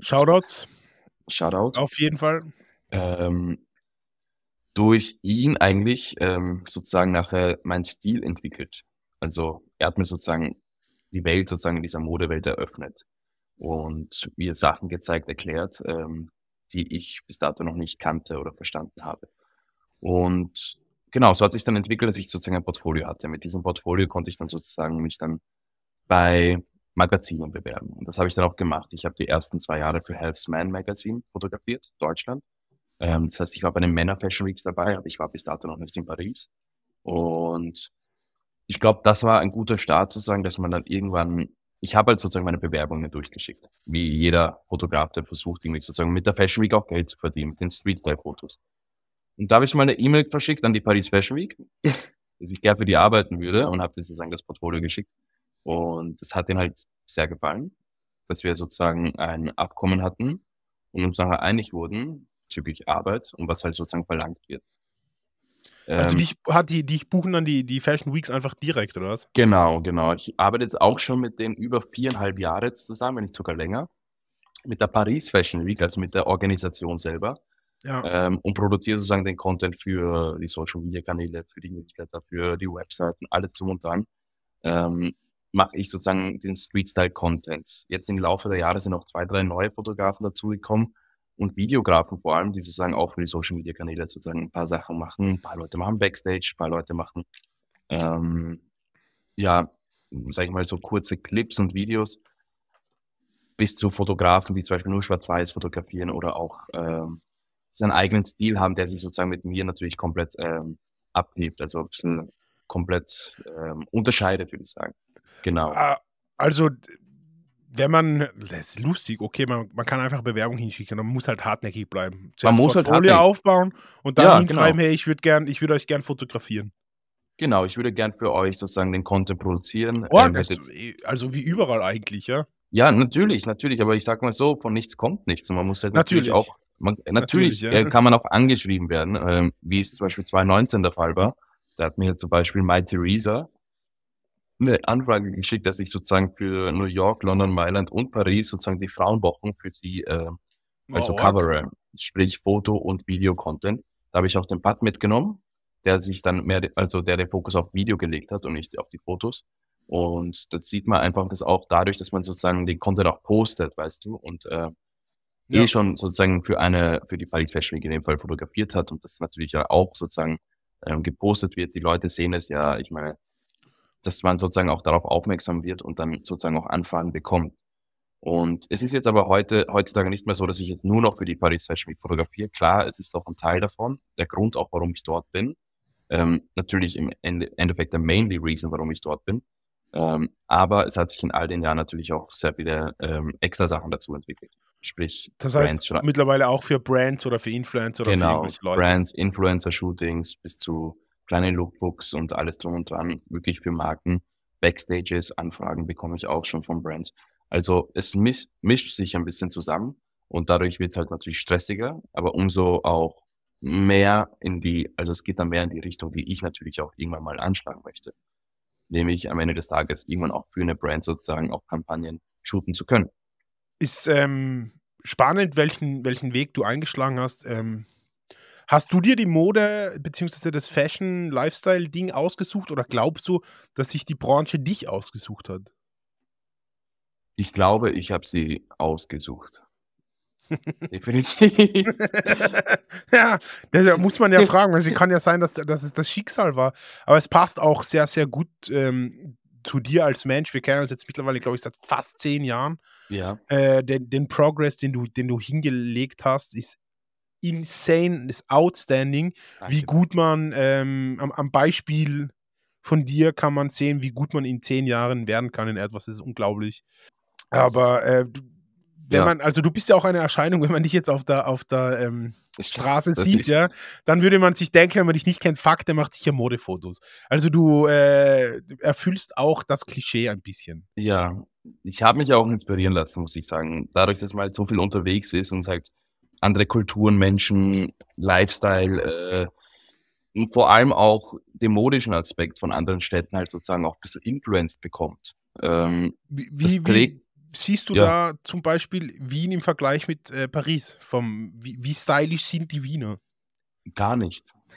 Shoutouts, Shoutout auf jeden Fall. ähm, durch ihn eigentlich ähm, sozusagen nachher meinen Stil entwickelt. Also er hat mir sozusagen die Welt sozusagen in dieser Modewelt eröffnet und mir Sachen gezeigt, erklärt, ähm, die ich bis dato noch nicht kannte oder verstanden habe. Und genau, so hat sich dann entwickelt, dass ich sozusagen ein Portfolio hatte. Mit diesem Portfolio konnte ich dann sozusagen mich dann bei Magazinen bewerben. Und das habe ich dann auch gemacht. Ich habe die ersten zwei Jahre für Helps Man Magazine fotografiert, Deutschland. Ähm, das heißt, ich war bei den Männer Fashion Weeks dabei, aber ich war bis dato noch nicht in Paris. Und ich glaube, das war ein guter Start sozusagen, dass man dann irgendwann, ich habe halt sozusagen meine Bewerbungen durchgeschickt. Wie jeder Fotograf, der versucht, irgendwie sozusagen mit der Fashion Week auch Geld zu verdienen, mit den Street-Style-Fotos. Und da habe ich mal eine E-Mail verschickt an die Paris Fashion Week, dass ich gern für die arbeiten würde und habe denen sozusagen das Portfolio geschickt. Und das hat denen halt sehr gefallen, dass wir sozusagen ein Abkommen hatten und uns nachher einig wurden bezüglich Arbeit und was halt sozusagen verlangt wird. Also dich, hat die, dich buchen dann die, die Fashion Weeks einfach direkt, oder was? Genau, genau. Ich arbeite jetzt auch schon mit denen über viereinhalb Jahre jetzt zusammen, wenn nicht sogar länger. Mit der Paris Fashion Week, also mit der Organisation selber. Ja. Ähm, und produziere sozusagen den Content für die Social Media Kanäle, für die Newsletter, für die Webseiten, alles zum und dran. Ähm, mache ich sozusagen den Street Style Content. Jetzt im Laufe der Jahre sind noch zwei, drei neue Fotografen dazugekommen und Videografen vor allem, die sozusagen auch für die Social Media Kanäle sozusagen ein paar Sachen machen. Ein paar Leute machen Backstage, ein paar Leute machen ähm, ja, sag ich mal, so kurze Clips und Videos bis zu Fotografen, die zum Beispiel nur schwarz-weiß fotografieren oder auch ähm, seinen eigenen Stil haben, der sich sozusagen mit mir natürlich komplett ähm, abhebt, also ein bisschen komplett ähm, unterscheidet, würde ich sagen. Genau. Ah, Also, wenn man, das ist lustig, okay, man, man kann einfach Bewerbung hinschicken, man muss halt hartnäckig bleiben. Zuerst muss halt Portfolio hartnäckig- aufbauen und dann Ja, hinschreiben, genau. hey, ich würde gern, ich würde euch gern fotografieren. Genau, ich würde gern für euch sozusagen den Content produzieren. Oh, Ähm, das, jetzt, also wie überall eigentlich, ja. ja, natürlich, natürlich, aber ich sag mal so, von nichts kommt nichts und man muss halt natürlich, Natürlich. auch, man, natürlich, Natürlich, ja. äh, kann man auch angeschrieben werden, ähm, wie es zum Beispiel 2019 der Fall war. Da hat mir zum Beispiel My Theresa eine Anfrage geschickt, dass ich sozusagen für New York, London, Mailand und Paris sozusagen die Frauenwochen für sie äh, also Oh, covere, sprich Foto- und Video-Content. Da habe ich auch den Bud mitgenommen, der sich dann mehr, also der den Fokus auf Video gelegt hat und nicht auf die Fotos. Und das sieht man einfach, dass auch dadurch, dass man sozusagen den Content auch postet, weißt du, und äh, Ja. eh schon sozusagen für eine, für die Paris Fashion Week in dem Fall fotografiert hat und das natürlich ja auch sozusagen ähm, gepostet wird. Die Leute sehen es ja, ich meine, dass man sozusagen auch darauf aufmerksam wird und dann sozusagen auch Anfragen bekommt. Und es ist jetzt aber heute, heutzutage nicht mehr so, dass ich jetzt nur noch für die Paris Fashion Week fotografiere. Klar, es ist auch ein Teil davon, der Grund auch, warum ich dort bin. Ähm, natürlich im Ende, Endeffekt der mainly reason, warum ich dort bin. Ähm, aber es hat sich in all den Jahren natürlich auch sehr viele ähm, extra Sachen dazu entwickelt. Sprich, Das heißt, Brands schon- mittlerweile auch für Brands oder für Influencer oder für genau, irgendwelche Leute. Brands, Influencer-Shootings bis zu kleine Lookbooks und alles drum und dran, wirklich für Marken. Backstages, Anfragen bekomme ich auch schon von Brands. Also es mis mischt sich ein bisschen zusammen und dadurch wird es halt natürlich stressiger, aber umso auch mehr in die, also es geht dann mehr in die Richtung, die ich natürlich auch irgendwann mal anschlagen möchte. Nämlich am Ende des Tages irgendwann auch für eine Brand sozusagen auch Kampagnen shooten zu können. Ist ähm, spannend, welchen, welchen Weg du eingeschlagen hast. Ähm, hast du dir die Mode bzw. das Fashion-Lifestyle-Ding ausgesucht oder glaubst du, dass sich die Branche dich ausgesucht hat? Ich glaube, ich habe sie ausgesucht. Definitiv. ja, da muss man ja fragen, weil es kann ja sein, dass, dass es das Schicksal war. Aber es passt auch sehr, sehr gut ähm, zu dir als Mensch. Wir kennen uns jetzt mittlerweile, glaube ich, seit fast zehn Jahren. Ja. Äh, den, den Progress, den du, den du hingelegt hast, ist insane, ist outstanding. Danke. Wie gut man ähm, am, am Beispiel von dir kann man sehen, wie gut man in zehn Jahren werden kann in etwas. Das ist unglaublich. Aber äh, du- wenn Ja. man, also du bist ja auch eine Erscheinung, wenn man dich jetzt auf der, auf der ähm, Straße Das sieht, ja, dann würde man sich denken, wenn man dich nicht kennt, fuck, der macht sicher Modefotos. Also du äh, erfüllst auch das Klischee ein bisschen. Ja, ich habe mich auch inspirieren lassen, muss ich sagen. Dadurch, dass man halt so viel unterwegs ist und halt andere Kulturen, Menschen, Lifestyle, äh, und vor allem auch den modischen Aspekt von anderen Städten halt sozusagen auch ein bisschen influenced bekommt. Ähm, wie, wie trägt- siehst du Ja. da zum Beispiel Wien im Vergleich mit äh, Paris? Vom, wie, wie stylisch sind die Wiener? gar nicht.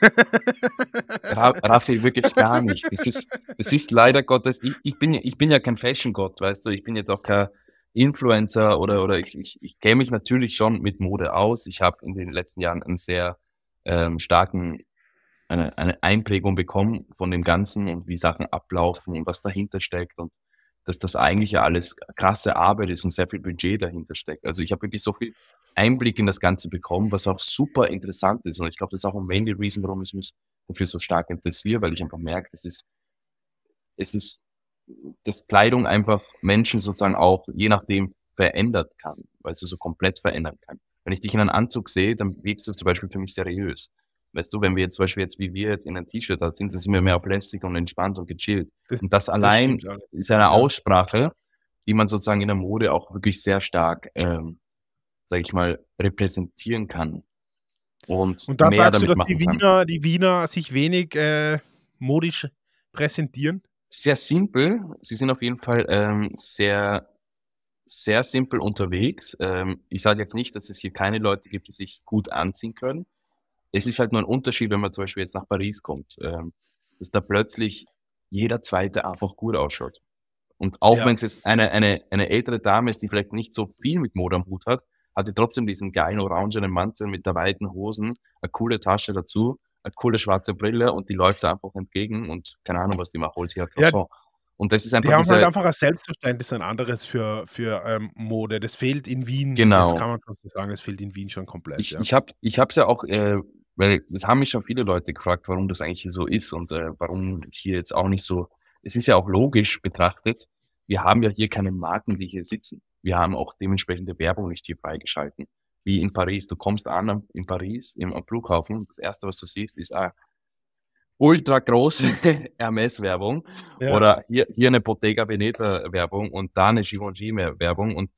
Ra Raffi, wirklich gar nicht. Das ist, das ist leider Gottes, ich, ich, bin, ja- ich bin ja kein Fashion-Gott, weißt du, ich bin jetzt auch kein Influencer oder, oder ich, ich, ich kenne mich natürlich schon mit Mode aus. Ich habe in den letzten Jahren einen sehr ähm, starken, eine, eine Einprägung bekommen von dem Ganzen und wie Sachen ablaufen und was dahinter steckt und dass das eigentlich ja alles krasse Arbeit ist und sehr viel Budget dahinter steckt. Also ich habe wirklich so viel Einblick in das Ganze bekommen, was auch super interessant ist. Und ich glaube, das ist auch ein main reason, warum ich mich dafür so stark interessiere, weil ich einfach merke, das ist, es ist, dass Kleidung einfach Menschen sozusagen auch je nachdem verändert kann, weil sie so komplett verändern kann. Wenn ich dich in einem Anzug sehe, dann wirkst du zum Beispiel für mich seriös. Weißt du, wenn wir jetzt zum Beispiel jetzt, wie wir jetzt in einem T-Shirt da sind, dann sind wir mehr auf lässig und entspannt und gechillt. Das- und das allein alles. ist eine. Aussprache, die man sozusagen in der Mode auch wirklich sehr stark, ähm, sag ich mal, repräsentieren kann. Und, Und da mehr sagst du, damit dass die kann. Wiener, die Wiener sich wenig äh, modisch präsentieren? Sehr simpel. Sie sind auf jeden Fall ähm, sehr, sehr simpel unterwegs. Ähm, ich sage jetzt nicht, dass es hier keine Leute gibt, die sich gut anziehen können. Es ist halt nur ein Unterschied, wenn man zum Beispiel jetzt nach Paris kommt, ähm, dass da plötzlich jeder Zweite einfach gut ausschaut. Und auch Ja. wenn es jetzt eine, eine, eine ältere Dame ist, die vielleicht nicht so viel mit Mode am Hut hat, hat sie trotzdem diesen geilen orangenen Mantel mit der weiten Hosen, eine coole Tasche dazu, eine coole schwarze Brille und die läuft da einfach entgegen und keine Ahnung, was die macht, holt sie halt Ja. Und das ist Die einfach haben diese, halt einfach ein Selbstverständnis, ein anderes für, für ähm, Mode. Das fehlt in Wien, Genau. das kann man schon so sagen, das fehlt in Wien schon komplett. Ich, ja. ich habe hab's ja auch, äh, weil es haben mich schon viele Leute gefragt, warum das eigentlich so ist und äh, warum hier jetzt auch nicht so. Es ist ja auch logisch betrachtet, wir haben ja hier keine Marken, die hier sitzen. Wir haben auch dementsprechende Werbung nicht hier freigeschalten. Wie in Paris. Du kommst an in Paris im am Flughafen, das erste, was du siehst, ist ah, ultra große Hermes-Werbung Ja. oder hier, hier eine Bottega Veneta-Werbung und da eine Givenchy-Werbung und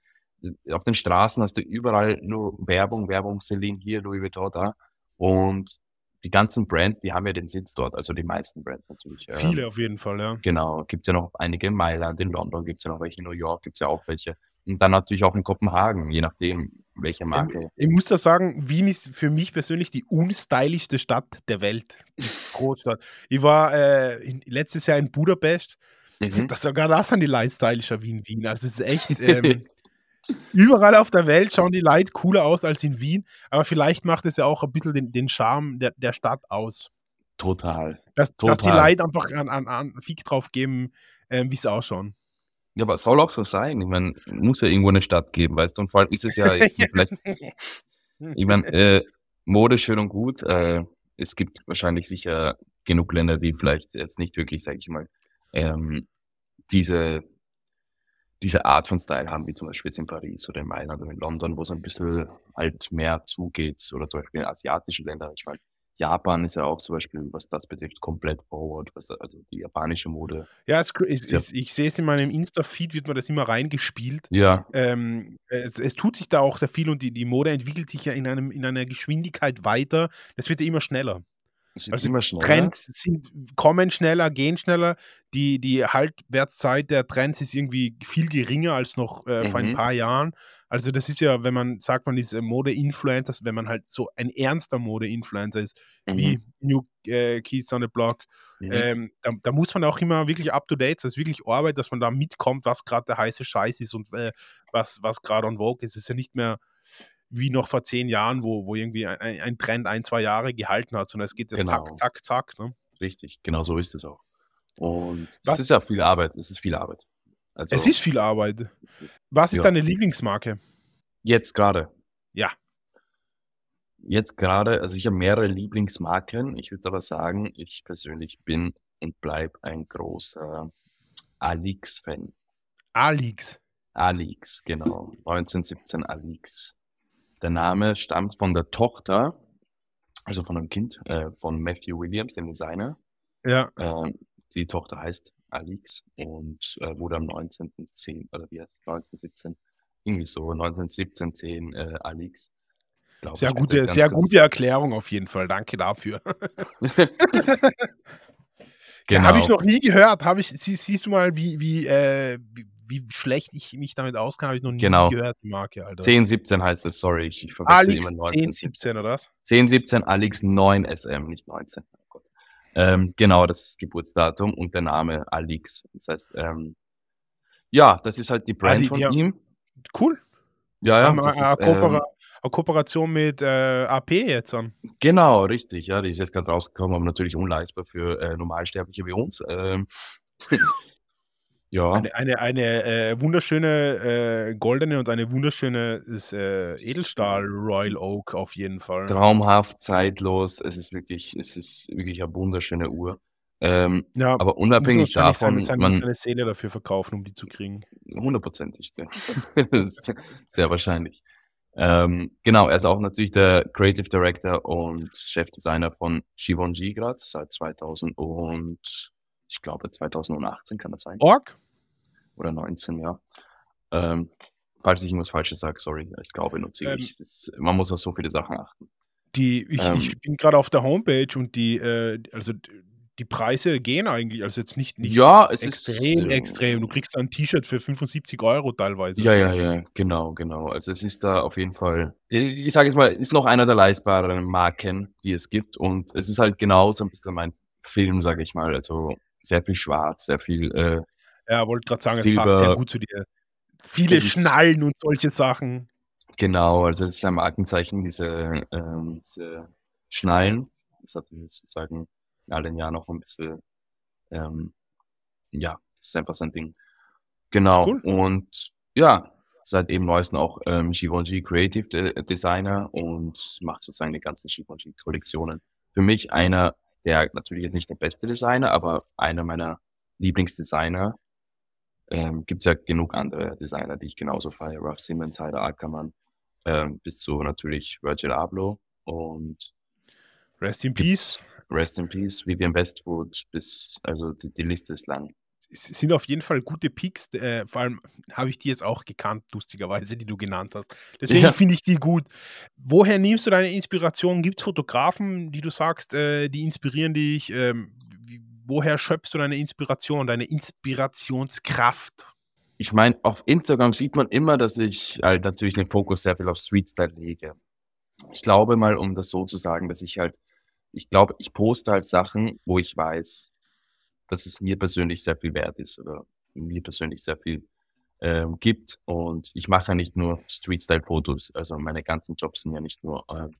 äh, auf den Straßen hast du überall nur Werbung, Werbung, Celine hier, Louis Vuitton da. Und die ganzen Brands, die haben ja den Sitz dort, also die meisten Brands natürlich. ähm, Viele auf jeden Fall, ja. Genau, gibt's ja noch einige in Mailand, in London gibt's ja noch welche, in New York gibt's ja auch welche. Und dann natürlich auch in Kopenhagen, je nachdem, welche Marke. Ich muss da sagen, Wien ist für mich persönlich die unstylischste Stadt der Welt. Die Großstadt. Ich war äh, in, letztes Jahr in Budapest. Mhm. Das sogar das sind die Leute stylischer wie in Wien. Also es ist echt. Ähm, überall auf der Welt schauen die Leute cooler aus als in Wien. Aber vielleicht macht es ja auch ein bisschen den, den Charme der, der Stadt aus. Total. Dass, dass die Total. Leute einfach an, an, an Fick drauf geben, ähm, wie sie ausschauen. Ja, aber es soll auch so sein. Ich meine, muss ja irgendwo eine Stadt geben, weißt du? Und vor allem ist es ja jetzt nicht vielleicht Ich meine, äh, Mode schön und gut. Äh, es gibt wahrscheinlich sicher genug Länder, die vielleicht jetzt nicht wirklich, sage ich mal, ähm, diese, diese Art von Style haben, wie zum Beispiel jetzt in Paris oder in Mailand oder in London, wo es ein bisschen halt mehr zugeht. Oder zum Beispiel in asiatischen Ländern. Ich meine, Japan ist ja auch zum Beispiel, was das betrifft, komplett forward. Also die japanische Mode. Ja, es, es, Ja. ich sehe es in meinem Insta-Feed, wird mir das immer reingespielt. Ja, Ähm, es, es tut sich da auch sehr viel und die, die Mode entwickelt sich ja in, einem, in einer Geschwindigkeit weiter. Das wird ja immer schneller. Es wird Also immer schneller. Trends sind kommen schneller, gehen schneller. Die die Haltwertszeit der Trends ist irgendwie viel geringer als noch, äh, vor ein Mhm. paar Jahren. Also, das ist ja, wenn man sagt, man ist, Mode-Influencer, wenn man halt so ein ernster Mode-Influencer ist, Mhm. wie New äh, Kids on the Block, Mhm. ähm, da da muss man auch immer wirklich up to date sein. Es ist wirklich Arbeit, dass man da mitkommt, was grad der heiße Scheiß ist und, äh, was was grad en vogue ist. Es ist ja nicht mehr wie noch vor 10 Jahren, wo wo irgendwie ei ein ein Trend 1, 2 Jahre gehalten hat, sondern es geht ja zack, Genau. zack, zack, ne? Richtig, genau so ist es auch. Und es ist ja viel Arbeit. Es ist viel Arbeit. Es Also ist viel Arbeit. es ist Was ist ja. deine Lieblingsmarke? Jetzt grade. Ja. Jetzt grade also, ich habe mehrere Lieblingsmarken. Ich würde aber sagen, ich persönlich bin und bleibe ein großer Alix-Fan. Alix. Alix, genau. 1917 Alix. Der Name stammt von der Tochter, also von einem Kind, äh, von Matthew Williams, dem Designer. Ja. Ähm, die Tochter heißt Alix und, äh, wurde am 19.10. oder wie heißt's? 1917, irgendwie so 1917, 10, äh, Alix, glaube Sehr gute sehr gute Erklärung auf jeden Fall. Danke dafür. Ja, habe ich Genau. noch nie gehört. Habe ich sie siehst du mal, wie wie, äh, wie wie schlecht ich mich damit auskenne, habe ich noch nie Genau. gehört, die Marke, Alter. 10, 17 heißt es, sorry, ich ich verwechsel Alix immer 10, 19, 17. 17 oder was? 10, 17, Alix 9 SM, nicht 19. Oh. Ähm, genau, das ist Geburtsdatum und der Name Alix. Das heißt, ähm ja, das ist halt die Ah, Brand die von die haben ihm. cool. Ja, ja, das a ist, Koopera ähm a Kooperation mit, äh, AP jetzt dann. Genau, richtig, ja, die ist jetzt grad rausgekommen, aber natürlich unleistbar für, äh, Normalsterbliche wie uns. Ähm, ja. Eine eine eine, äh, wunderschöne, äh, goldene und eine wunderschöne s äh, Edelstahl Royal Oak auf jeden Fall. Traumhaft, zeitlos. Es ist wirklich es ist wirklich 'ne wunderschöne Uhr. Ähm, Ja, aber unabhängig davon, seine man seine Seele dafür verkaufen, um die zu kriegen. hundertprozentig, ja. Sehr wahrscheinlich. Ähm, genau, er ist auch natürlich der Creative Director und Chefdesigner von Givenchy grad seit 2000 und ich glaube 2018, kann das sein? Org? Oder 19, ja. Ähm, falls ich irgendwas Falsches sage, sorry. Ich glaube nur Ähm ziemlich. Ist man muss auf so viele Sachen achten. Die ich Ähm ich bin grad auf der Homepage und die, äh also die Preise gehen eigentlich, also jetzt nicht nicht Ja, es ist, extrem, extrem. Du ähm kriegst da 'n T-Shirt für 75 € teilweise. Ja, ja, ja, genau, genau. Also, es ist da auf jeden Fall i ich sage jetzt mal, ist noch einer der leistbareren Marken, die es gibt und es ist halt genau so 'n bisschen mein Film, sage ich mal. Also, sehr viel schwarz, sehr viel, äh Ja, wollte grad sagen, es passt sehr Silber. gut zu dir. Viele Schnallen und solche Sachen. Genau, also, es ist ein Markenzeichen, diese, ähm diese Schnallen. Das hat dieses sozusagen in all den Jahren noch 'n bisschen, ähm ja, das ist einfach sein Ding. Genau. cool. Und ja, seit eben Neuestem auch, ähm, Givenchy Creative De Designer und macht sozusagen die ganzen Givenchy-Kollektionen. Für mich einer der natürlich jetzt nicht der beste Designer, aber einer meiner Lieblingsdesigner. Ähm, gibt's ja genug andere Designer, die ich genauso feiere. Raf Simons, Haider Ackermann, ähm, bis zu natürlich Virgil Abloh und Rest in Peace. Rest in Peace, Vivienne Westwood bis also, die die Liste ist lang. Es sind auf jeden Fall gute Picks, äh, vor allem habe ich die jetzt auch gekannt, lustigerweise, die du genannt hast. Deswegen Ja. finde ich die gut. Woher nimmst du deine Inspiration? Gibt's Fotografen, die du sagst, äh, die inspirieren dich? Ähm, w woher schöpfst du deine Inspiration, deine Inspirationskraft? Ich meine, auf Instagram sieht man immer, dass ich halt natürlich den Fokus sehr viel auf Street-Style lege. Ich glaube mal, um das so zu sagen, dass ich halt ich glaube, ich poste halt Sachen, wo ich weiß, dass es mir persönlich sehr viel wert ist oder mir persönlich sehr viel, ähm, gibt. Und ich mache ja nicht nur Street-Style-Fotos. Also, meine ganzen Jobs sind ja nicht nur, ähm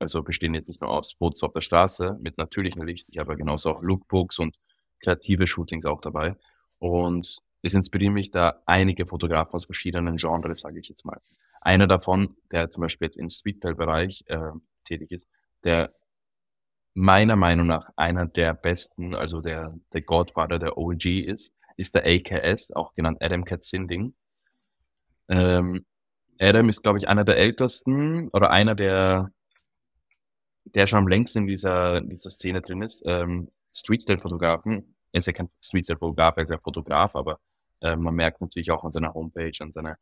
also, bestehen jetzt nicht nur aus Fotos auf der Straße mit natürlichem Licht. Ich habe ja genauso auch Lookbooks und kreative Shootings auch dabei. Und es inspirieren mich da einige Fotografen aus verschiedenen Genres, sage ich jetzt mal. Einer davon, der zum Beispiel jetzt im Street-Style-Bereich, ähm, tätig ist, der meiner Meinung nach einer der besten, also der der Godfather, der OG ist, ist der AKS, auch genannt Adam Katzinding. Ähm, Adam ist, glaube ich, einer der ältesten oder einer der der schon am längsten in dieser dieser Szene drin ist, ähm, Street-Style-Fotografen. Er ist ja kein Street-Style-Fotograf, er ist ja Fotograf, aber, ähm, man merkt natürlich auch an seiner Homepage, an seiner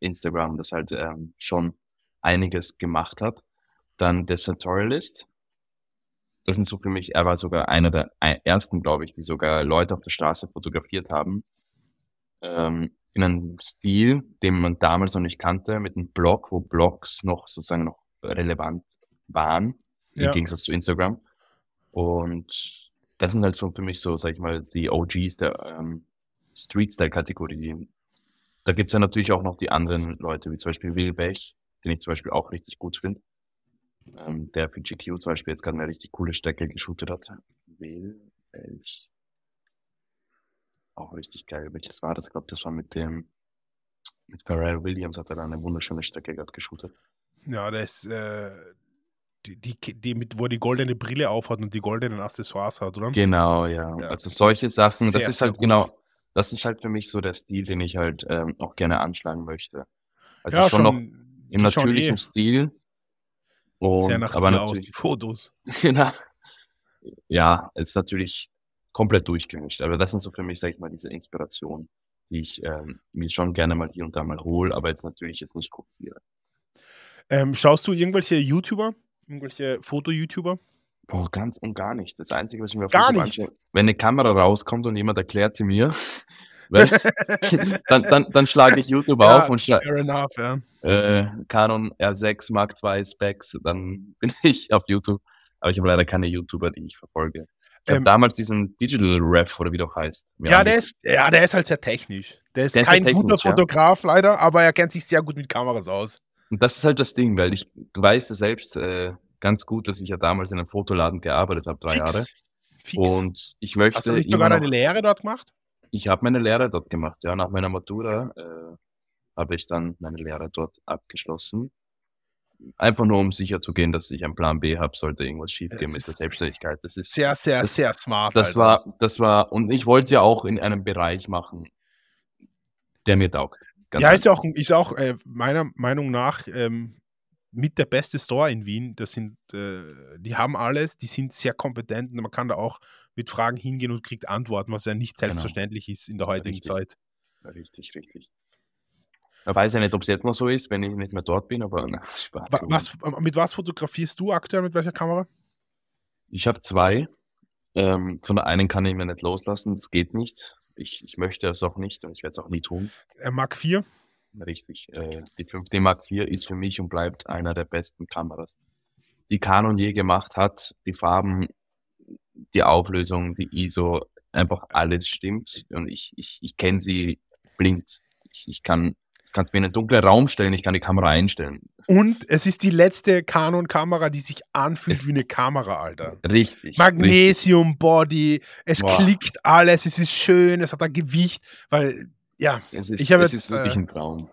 Instagram, dass halt, ähm, schon einiges gemacht hat. Dann der Sartorialist. Das sind so für mich, er war sogar einer der ei- ersten, glaube ich, die sogar Leute auf der Straße fotografiert haben. Ähm, in einem Stil, den man damals noch nicht kannte, mit einem Blog, wo Blogs noch sozusagen noch relevant waren, im Ja. Gegensatz zu Instagram. Und das sind halt so für mich so, sag ich mal, die OGs der ähm, Street-Style-Kategorie. Da gibt's ja natürlich auch noch die anderen Leute, wie zum Beispiel Will Bech, den ich zum Beispiel auch richtig gut finde. Ähm, der für GQ zum Beispiel jetzt gerade eine richtig coole Strecke geshootet hat. Will Bech. Auch richtig geil. Welches war das? Ich glaube, das war mit dem, mit Pharrell Williams hat er da eine wunderschöne Strecke gerade geshootet. Ja, ist, äh, die, die, die mit, wo er die goldene Brille aufhat und die goldenen Accessoires hat, oder? Genau, ja. Ja, Also solche Sachen, das sehr, ist sehr halt genau, das ist halt für mich so der Stil, den ich halt ähm, auch gerne anschlagen möchte. Also ja, schon noch die im natürlichen eh Stil. Sehr Und nach aber dir aus, natürlich, die Fotos. genau. Ja, es ist natürlich komplett durchgemischt. Aber das sind so für mich, sag ich mal, diese Inspirationen, die ich ähm, mir schon gerne mal hier und da mal hole, aber jetzt natürlich jetzt nicht kopiere. Ähm, schaust du irgendwelche YouTuber? Irgendwelche Foto-YouTuber? Boah, ganz und gar nicht. Das Einzige, was ich mir auf Gar YouTube nicht? anschaue, wenn eine Kamera rauskommt und jemand erklärt sie mir, dann, dann, dann schlage ich YouTube Ja, auf und schlage ja. äh, Canon R6 Mark II Specs, dann bin ich auf YouTube. Aber ich habe leider keine YouTuber, die ich verfolge. Ich habe Ähm, damals diesen Digital Ref oder wie auch heißt. Ja, der ist, ja, der ist halt sehr technisch. Der ist Der ist kein guter technisch, ja. Fotograf leider, aber er kennt sich sehr gut mit Kameras aus. Und das ist halt das Ding, weil ich du weißt ja selbst äh, ganz gut, dass ich ja damals in einem Fotoladen gearbeitet habe, drei Jahre. Fix. Fix. Und ich Hast du möchte nicht sogar noch, deine Lehre dort gemacht? Ich habe meine Lehre dort gemacht, ja. Nach meiner Matura äh, habe ich dann meine Lehre dort abgeschlossen. Einfach nur, um sicher zu gehen, dass ich einen Plan B habe, sollte irgendwas schief Es gehen mit der Selbstständigkeit. Das ist, sehr, sehr, das, sehr smart. das Alter. war, das war, und ich wollte ja auch in einem Bereich machen, der mir taugt. Ja, ist ja auch, ist auch äh, meiner Meinung nach ähm, mit der beste Store in Wien. Das sind, äh, die haben alles, die sind sehr kompetent und man kann da auch mit Fragen hingehen und kriegt Antworten, was ja nicht Genau. selbstverständlich ist in der heutigen Richtig. Zeit. Richtig, richtig. Ich weiß ja nicht, ob es jetzt noch so ist, wenn ich nicht mehr dort bin, aber na, Spaß. Wa- Was, äh, mit was fotografierst du aktuell, mit welcher Kamera? Ich habe zwei. Ähm, von der einen kann ich mir nicht loslassen, das geht nicht. Ich, ich möchte es auch nicht und ich werde es auch nie tun. Äh, Mark IV? Richtig. Äh, die 5D Mark IV ist für mich und bleibt einer der besten Kameras, die Canon je gemacht hat. Die Farben, die Auflösung, die ISO, einfach alles stimmt. Und ich, ich, ich kenne sie blind. Ich, ich kann es mir in einen dunklen Raum stellen, ich kann die Kamera einstellen. Und es ist die letzte Canon-Kamera, die sich anfühlt Es- wie eine Kamera, Alter. Richtig. Magnesium-Body, es Boah. klickt alles, es ist schön, es hat ein Gewicht, weil, ja, Es ist, Ich habe es jetzt, ist wirklich äh, ein Traum.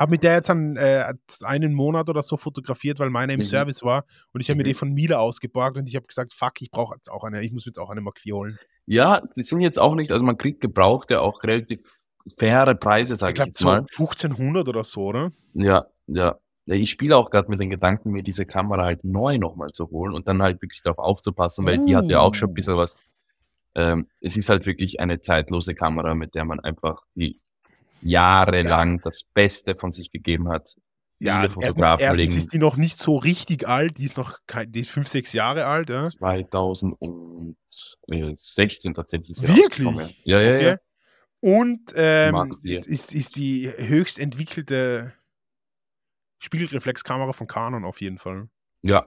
Habe mit der jetzt einen, äh, einen Monat oder so fotografiert, weil meine im Mhm. Service war und ich habe mir Mhm. die von Miele ausgeborgt und ich habe gesagt, fuck, ich brauche jetzt auch eine, ich muss jetzt auch eine Mark IV holen. Ja, die sind jetzt auch nicht, also man kriegt gebraucht ja auch relativ faire Preise, Ich sage ich glaube jetzt so mal. 1500 oder so, oder? Ja, ja. Ich spiele auch gerade mit den Gedanken, mir diese Kamera halt neu nochmal zu holen und dann halt wirklich darauf aufzupassen, weil die hat ja auch schon ein Uh. bisschen was. Ähm, es ist halt wirklich eine zeitlose Kamera, mit der man einfach die jahrelang das Beste von sich gegeben hat. Viele erstens, Fotografen erstens legen ist die noch nicht so richtig alt, die ist noch die ist fünf, sechs Jahre alt, ja. 2016 tatsächlich ist Wirklich? rausgekommen. Ja, ja, ja. Okay. Und ähm, ist, ist, die höchst entwickelte Spiegelreflexkamera von Canon auf jeden Fall. Ja,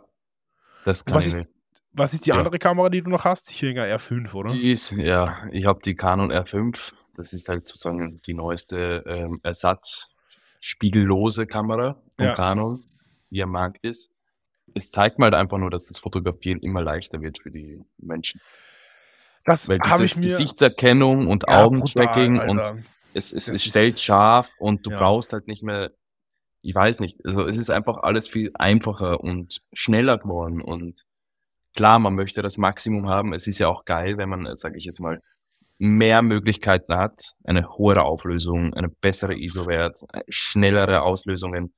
das kann Was ich ist-. Was ist die Ja. andere Kamera, die du noch hast? Eine R5, oder? Die ist, ja, ich habe die Canon R5. Das ist halt sozusagen die neueste ähm, Ersatz-spiegellose Kamera von Ja. Canon, die am Markt ist. Es zeigt mir halt einfach nur, dass das Fotografieren immer leichter wird für die Menschen. Das Weil habe dieses ich mir. Gesichtserkennung und Ja, Augentracking und es, es, es stellt ist- scharf und du ja. brauchst halt nicht mehr, ich weiß nicht, also es ist einfach alles viel einfacher und schneller geworden und klar, man möchte das Maximum haben. Es ist ja auch geil, wenn man, sage ich jetzt mal, mehr Möglichkeiten hat, eine höhere Auflösung, eine bessere ISO-Wert, schnellere Auslösungen,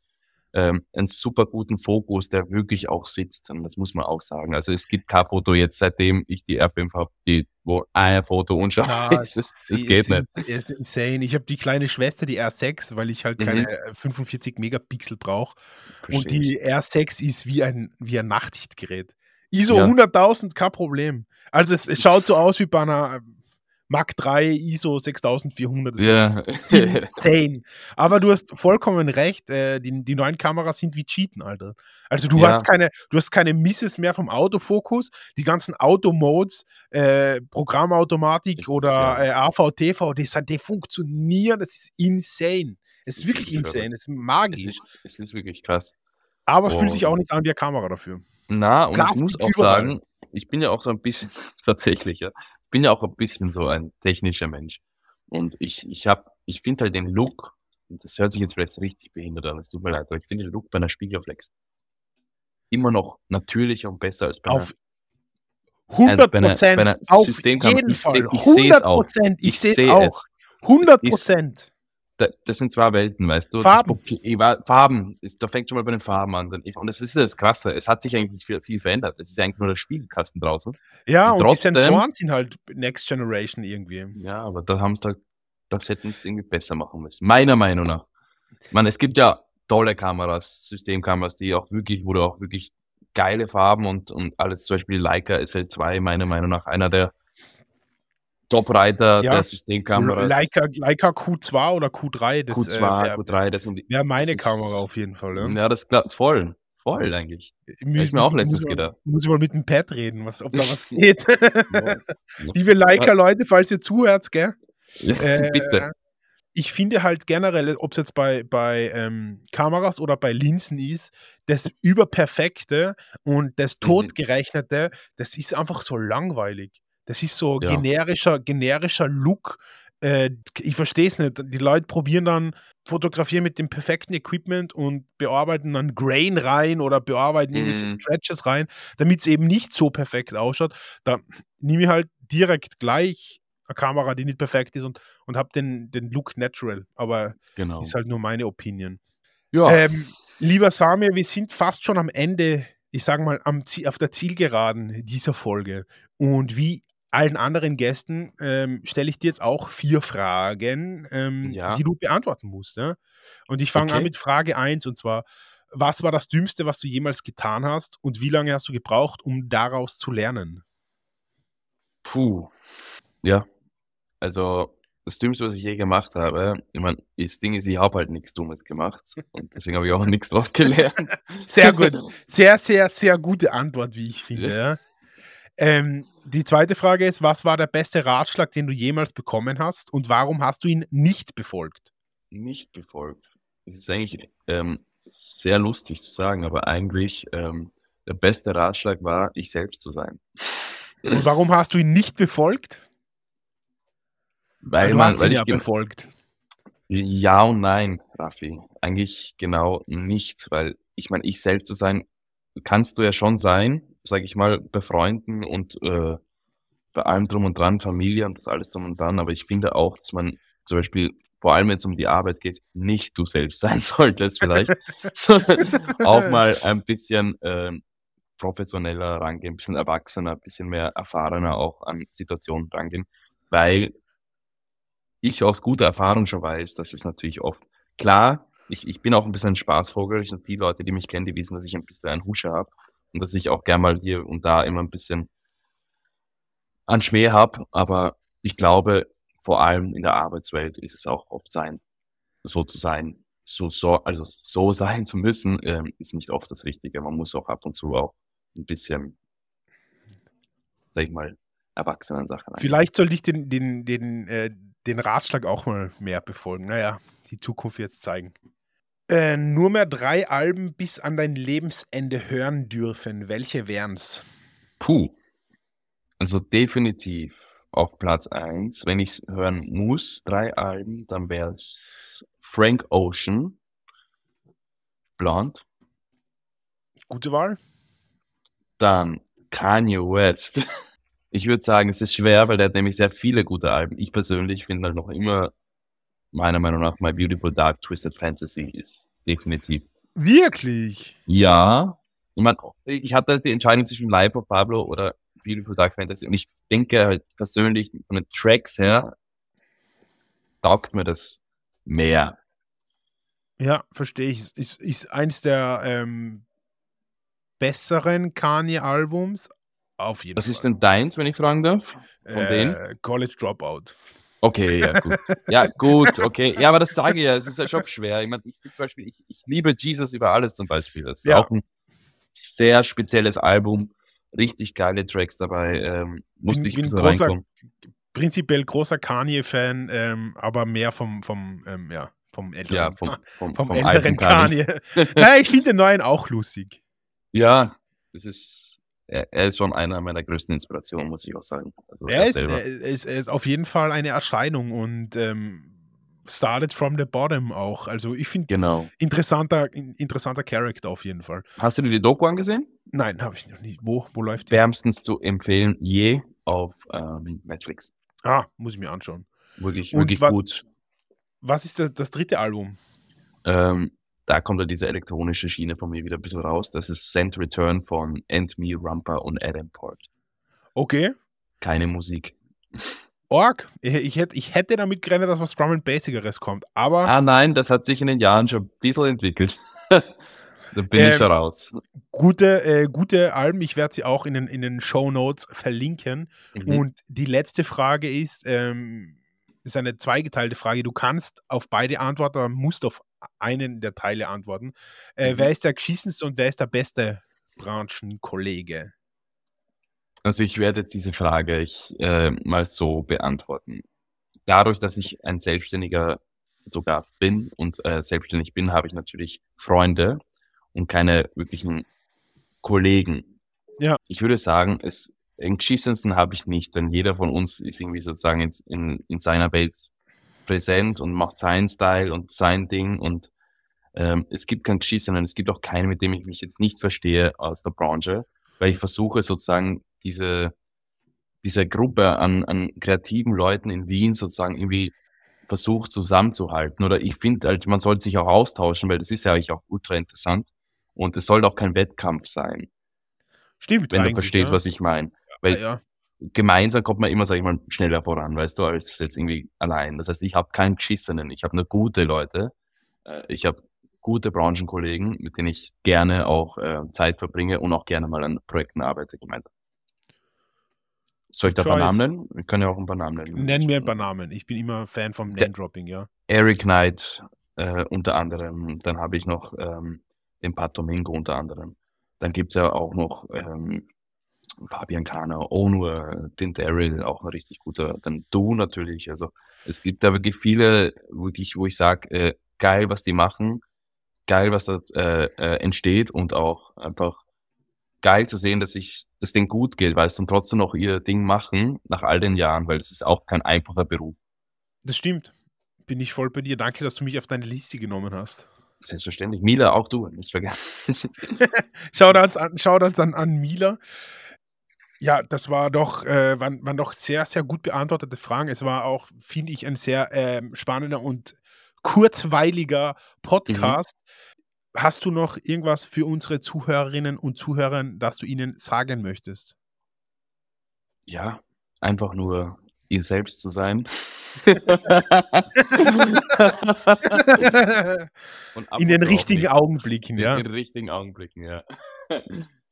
ähm, einen super guten Fokus, der wirklich auch sitzt. Und das muss man auch sagen. Also es gibt kein Foto jetzt, seitdem ich die R5 habe, die, wo ein Foto unscharf Ja, ist. Sie- geht nicht. Es ist insane. Ich habe die kleine Schwester, die R6, weil ich halt Mhm. keine äh, 45 Megapixel brauche. Und die R6 ist wie ein, wie ein Nachtsichtgerät. ISO Ja. 100.000, kein Problem. Also es, es schaut so aus wie bei einer Mark 3 ISO 6400. Das Ja. ist insane. Aber du hast vollkommen recht, äh, die, die neuen Kameras sind wie Cheaten, Alter. Also du Ja. hast keine, du hast keine Misses mehr vom Autofokus, die ganzen Automodes, äh, Programmautomatik ist oder ja- äh, AVTV, die, sind, die funktionieren, das ist insane. Es ist wirklich insane, es ist Es magisch. ist, es ist wirklich krass. aber es fühlt sich auch nicht an wie eine Kamera dafür. Na, und ich Plastik muss auch sagen, ich bin ja auch so ein bisschen, tatsächlich, ja, ich bin ja auch ein bisschen so ein technischer Mensch. Und ich, ich habe, ich finde halt den Look, und das hört sich jetzt vielleicht richtig behindert an, es tut mir leid, aber ich finde den Look bei einer Spiegelreflex immer noch natürlicher und besser als bei einer, Auf 100 bei einer- Prozent, bei einer auf jeden Ich seh- Fall. ich 100 auch. Prozent, ich sehe es auch. es. 100 Es ist- Prozent. Da, das sind zwei Welten, weißt du? Farben. Das, Farben, ist, da fängt schon mal bei den Farben an. Und das ist das Krasse. Es hat sich eigentlich viel, viel verändert. Es ist eigentlich nur der Spiegelkasten draußen. Ja, Und und, trotzdem- die Sensoren sind halt Next Generation irgendwie. Ja, aber da haben sie halt, das hätten sie irgendwie besser machen müssen. Meiner Meinung nach. Ich meine, es gibt ja tolle Kameras, Systemkameras, die auch wirklich, wo du auch wirklich geile Farben und, und alles, zum Beispiel Leica SL2, meiner Meinung nach einer der Top-Reiter Ja. der Systemkameras. Leica, Leica Q2 oder Q3, das Q2, äh, wäre Q3, das sind die. wär meine ist- Kamera auf jeden Fall. Ja. Ja, das klappt voll. Voll eigentlich. Mü- ich mir auch letztens muss, gedacht. Muss ich mal mit dem Pad reden, was, ob da was geht. Ja. Liebe Leica-Leute, falls ihr zuhört, gell? Äh, Bitte. Ich finde halt generell, ob es jetzt bei, bei ähm, Kameras oder bei Linsen ist, das Überperfekte und Mhm. das Totgerechnete, das ist einfach so langweilig. Das ist so Ja. generischer, generischer Look. Äh, ich verstehe es nicht. Die Leute probieren dann, fotografieren mit dem perfekten Equipment und bearbeiten dann Grain rein oder bearbeiten irgendwelche Mhm. Stretches rein, damit es eben nicht so perfekt ausschaut. Da nehme ich halt direkt gleich eine Kamera, die nicht perfekt ist und, und habe den, den Look natural. Aber Genau. ist halt nur meine Opinion. Ja. Ähm, lieber Samir, wir sind fast schon am Ende, ich sage mal, am auf der Zielgeraden dieser Folge. Und wie allen anderen Gästen ähm, stelle ich dir jetzt auch vier Fragen, ähm, Ja. die du beantworten musst. Ja? Und ich fange an Okay. mit Frage 1 und zwar, was war das Dümmste, was du jemals getan hast und wie lange hast du gebraucht, um daraus zu lernen? Puh. Ja. Also, das Dümmste, was ich je gemacht habe, ich meine, das Ding ist, ich habe halt nichts Dummes gemacht und deswegen habe ich auch nichts draus gelernt. Sehr gut. Sehr, sehr, sehr gute Antwort, wie ich finde. Ja. Ähm, die zweite Frage ist, was war der beste Ratschlag, den du jemals bekommen hast und warum hast du ihn nicht befolgt? Nicht befolgt. Es ist eigentlich ähm, sehr lustig zu sagen, aber eigentlich ähm, der beste Ratschlag war, ich selbst zu sein. Und warum hast du ihn nicht befolgt? Weil du man, hast weil ihn ich ja befolgt. Ja und nein, Raffi. Eigentlich genau nicht, weil ich meine, ich selbst zu sein, kannst du ja schon sein, sag ich mal, bei Freunden und äh, bei allem drum und dran, Familie und das alles drum und dran, aber ich finde auch, dass man zum Beispiel, vor allem wenn es um die Arbeit geht, nicht du selbst sein solltest vielleicht, sondern auch mal ein bisschen ähm, professioneller rangehen, ein bisschen erwachsener, ein bisschen mehr erfahrener auch an Situationen rangehen, weil ich aus guter Erfahrung schon weiß, dass es natürlich oft, klar, ich, ich bin auch ein bisschen ein Spaßvogel, ich, und die Leute, die mich kennen, die wissen, dass ich ein bisschen einen Husche habe und dass ich auch gern mal hier und da immer ein bisschen an Schmäh habe, aber ich glaube, vor allem in der Arbeitswelt ist es auch oft sein, so zu sein, so, so, also so sein zu müssen, ähm, ist nicht oft das Richtige. Man muss auch ab und zu auch ein bisschen, sag ich mal, erwachsenen Sachen. Vielleicht sollte ich den, den, den, äh, den Ratschlag auch mal mehr befolgen. Naja, die Zukunft es zeigen. Äh, nur mehr drei Alben bis an dein Lebensende hören dürfen. Welche wären's? Puh. Also definitiv auf Platz 1. Wenn ich es hören muss, drei Alben, dann wäre es Frank Ocean, Blonde, Gute Wahl? dann Kanye West. Ich würde sagen, es ist schwer, weil der hat nämlich sehr viele gute Alben. Ich persönlich finde halt noch immer, meiner Meinung nach, My Beautiful Dark Twisted Fantasy ist definitiv. Wirklich? Ja. Ich meine, ich hatte halt die Entscheidung zwischen Life of Pablo oder Beautiful Dark Fantasy und ich denke halt persönlich von den Tracks her taugt mir das mehr. Ja, verstehe ich. Ist, ist eins der ähm, besseren Kanye-Albums. Auf jeden Was Fall. ist denn deins, wenn ich fragen darf? Von denen? Äh, College Dropout. Okay, ja, gut. Ja, gut, okay. Ja, aber das sage ich ja, es ist ja schon schwer. Ich meine, ich zum Beispiel, ich, ich liebe Jesus über alles zum Beispiel. Das ist Ja. auch ein sehr spezielles Album. Richtig geile Tracks dabei. Ähm, musste Bin- ich ein bin großer- reinkommen. Prinzipiell großer Kanye-Fan, ähm, aber mehr vom, vom, ähm, ja, vom älteren, Ja, vom, vom, vom vom älteren Kanye. Kanye. naja, ich finde den neuen auch lustig. Ja, das ist, er, er ist schon einer meiner größten Inspirationen, muss ich auch sagen. Also Er ist, er, ist, er ist auf jeden Fall eine Erscheinung und ähm, started from the bottom auch. Also ich finde Genau. interessanter, in, interessanter Charakter auf jeden Fall. Hast du dir die Doku angesehen? Nein, habe ich noch nicht. Wo, wo läuft die? Wärmstens zu empfehlen, je auf ähm, Netflix. Ah, muss ich mir anschauen. Wirklich, Und wirklich was- gut. Was ist das, das dritte Album? Ähm, da kommt ja diese elektronische Schiene von mir wieder ein bisschen raus. Das ist Send Return von End Me, Rumper und Adam Port. Okay. Keine Musik. Org. Ich, hätte, ich hätte damit gerechnet, dass was Drum and Bassigeres kommt. Aber Ah nein, das hat sich in den Jahren schon ein bisschen entwickelt. da bin Ähm, ich schon raus. gute, äh, gute Alben. Ich werde sie auch in den, in den Show Notes verlinken. Mhm. Und die letzte Frage ist, ähm, ist eine zweigeteilte Frage. Du kannst auf beide antworten, aber musst auf einen der Teile antworten. Äh, Mhm. Wer ist der geschissenste und wer ist der beste Branchenkollege? Also ich werde jetzt diese Frage ich, äh, mal so beantworten. Dadurch, dass ich ein selbstständiger Fotograf bin und äh, selbstständig bin, habe ich natürlich Freunde und keine wirklichen Kollegen. Ja. Ich würde sagen, es den geschissensten habe ich nicht, denn jeder von uns ist irgendwie sozusagen in, in, in seiner Welt präsent und macht seinen Style und sein Ding und ähm, es gibt keinen geschissenen, es gibt auch keinen, mit dem ich mich jetzt nicht verstehe aus der Branche, weil ich versuche sozusagen diese, diese Gruppe an, an kreativen Leuten in Wien sozusagen irgendwie versucht zusammenzuhalten. Oder ich finde halt, man sollte sich auch austauschen, weil das ist ja eigentlich auch ultra interessant. Und es sollte auch kein Wettkampf sein, Stimmt. wenn du verstehst, ja. was ich meine. Weil ja. Gemeinsam kommt man immer, sag ich mal, schneller voran, weißt du, als jetzt irgendwie allein. Das heißt, ich habe keinen geschissenen, ich habe nur gute Leute. Äh, Ich habe gute Branchenkollegen, mit denen ich gerne auch äh, Zeit verbringe und auch gerne mal an Projekten arbeite gemeinsam. Soll ich da ein paar. Namen nennen? Wir können ja auch ein paar Namen nennen. Nenn mir ein paar Namen. Ich bin immer Fan vom Name-Dropping, ja. Eric Knight äh, unter anderem. Dann habe ich noch ähm, den Pat Domingo unter anderem. Dann gibt's ja auch noch ähm, Fabian Kahner, Onur, den Daryl, auch ein richtig guter. Dann du natürlich. Also es gibt da wirklich viele, wirklich, wo ich sage, äh, geil, was die machen, geil, was da äh, äh, entsteht und auch einfach geil zu sehen, dass ich, dass denen gut geht, weil sie dann trotzdem noch ihr Ding machen nach all den Jahren, weil es ist auch kein einfacher Beruf. Das stimmt. Bin ich voll bei dir. Danke, dass du mich auf deine Liste genommen hast. Selbstverständlich. Mila, auch du, nicht vergessen. Shoutouts an, Shoutouts an, an Mila. Ja, das war doch, äh, waren, waren doch sehr, sehr gut beantwortete Fragen. Es war auch, finde ich, ein sehr ähm, spannender und kurzweiliger Podcast. Hast du noch irgendwas für unsere Zuhörerinnen und Zuhörer, das du ihnen sagen möchtest? Ja, einfach nur ihr selbst zu sein. In den richtigen. Augenblicken, In ja. den richtigen Augenblicken, ja.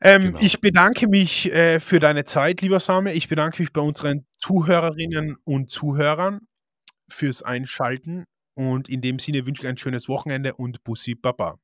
Ähm, Genau. Ich bedanke mich äh, für deine Zeit, lieber Same. Ich bedanke mich bei unseren Zuhörerinnen und Zuhörern fürs Einschalten. Und in dem Sinne wünsche ich ein schönes Wochenende und Bussi Baba.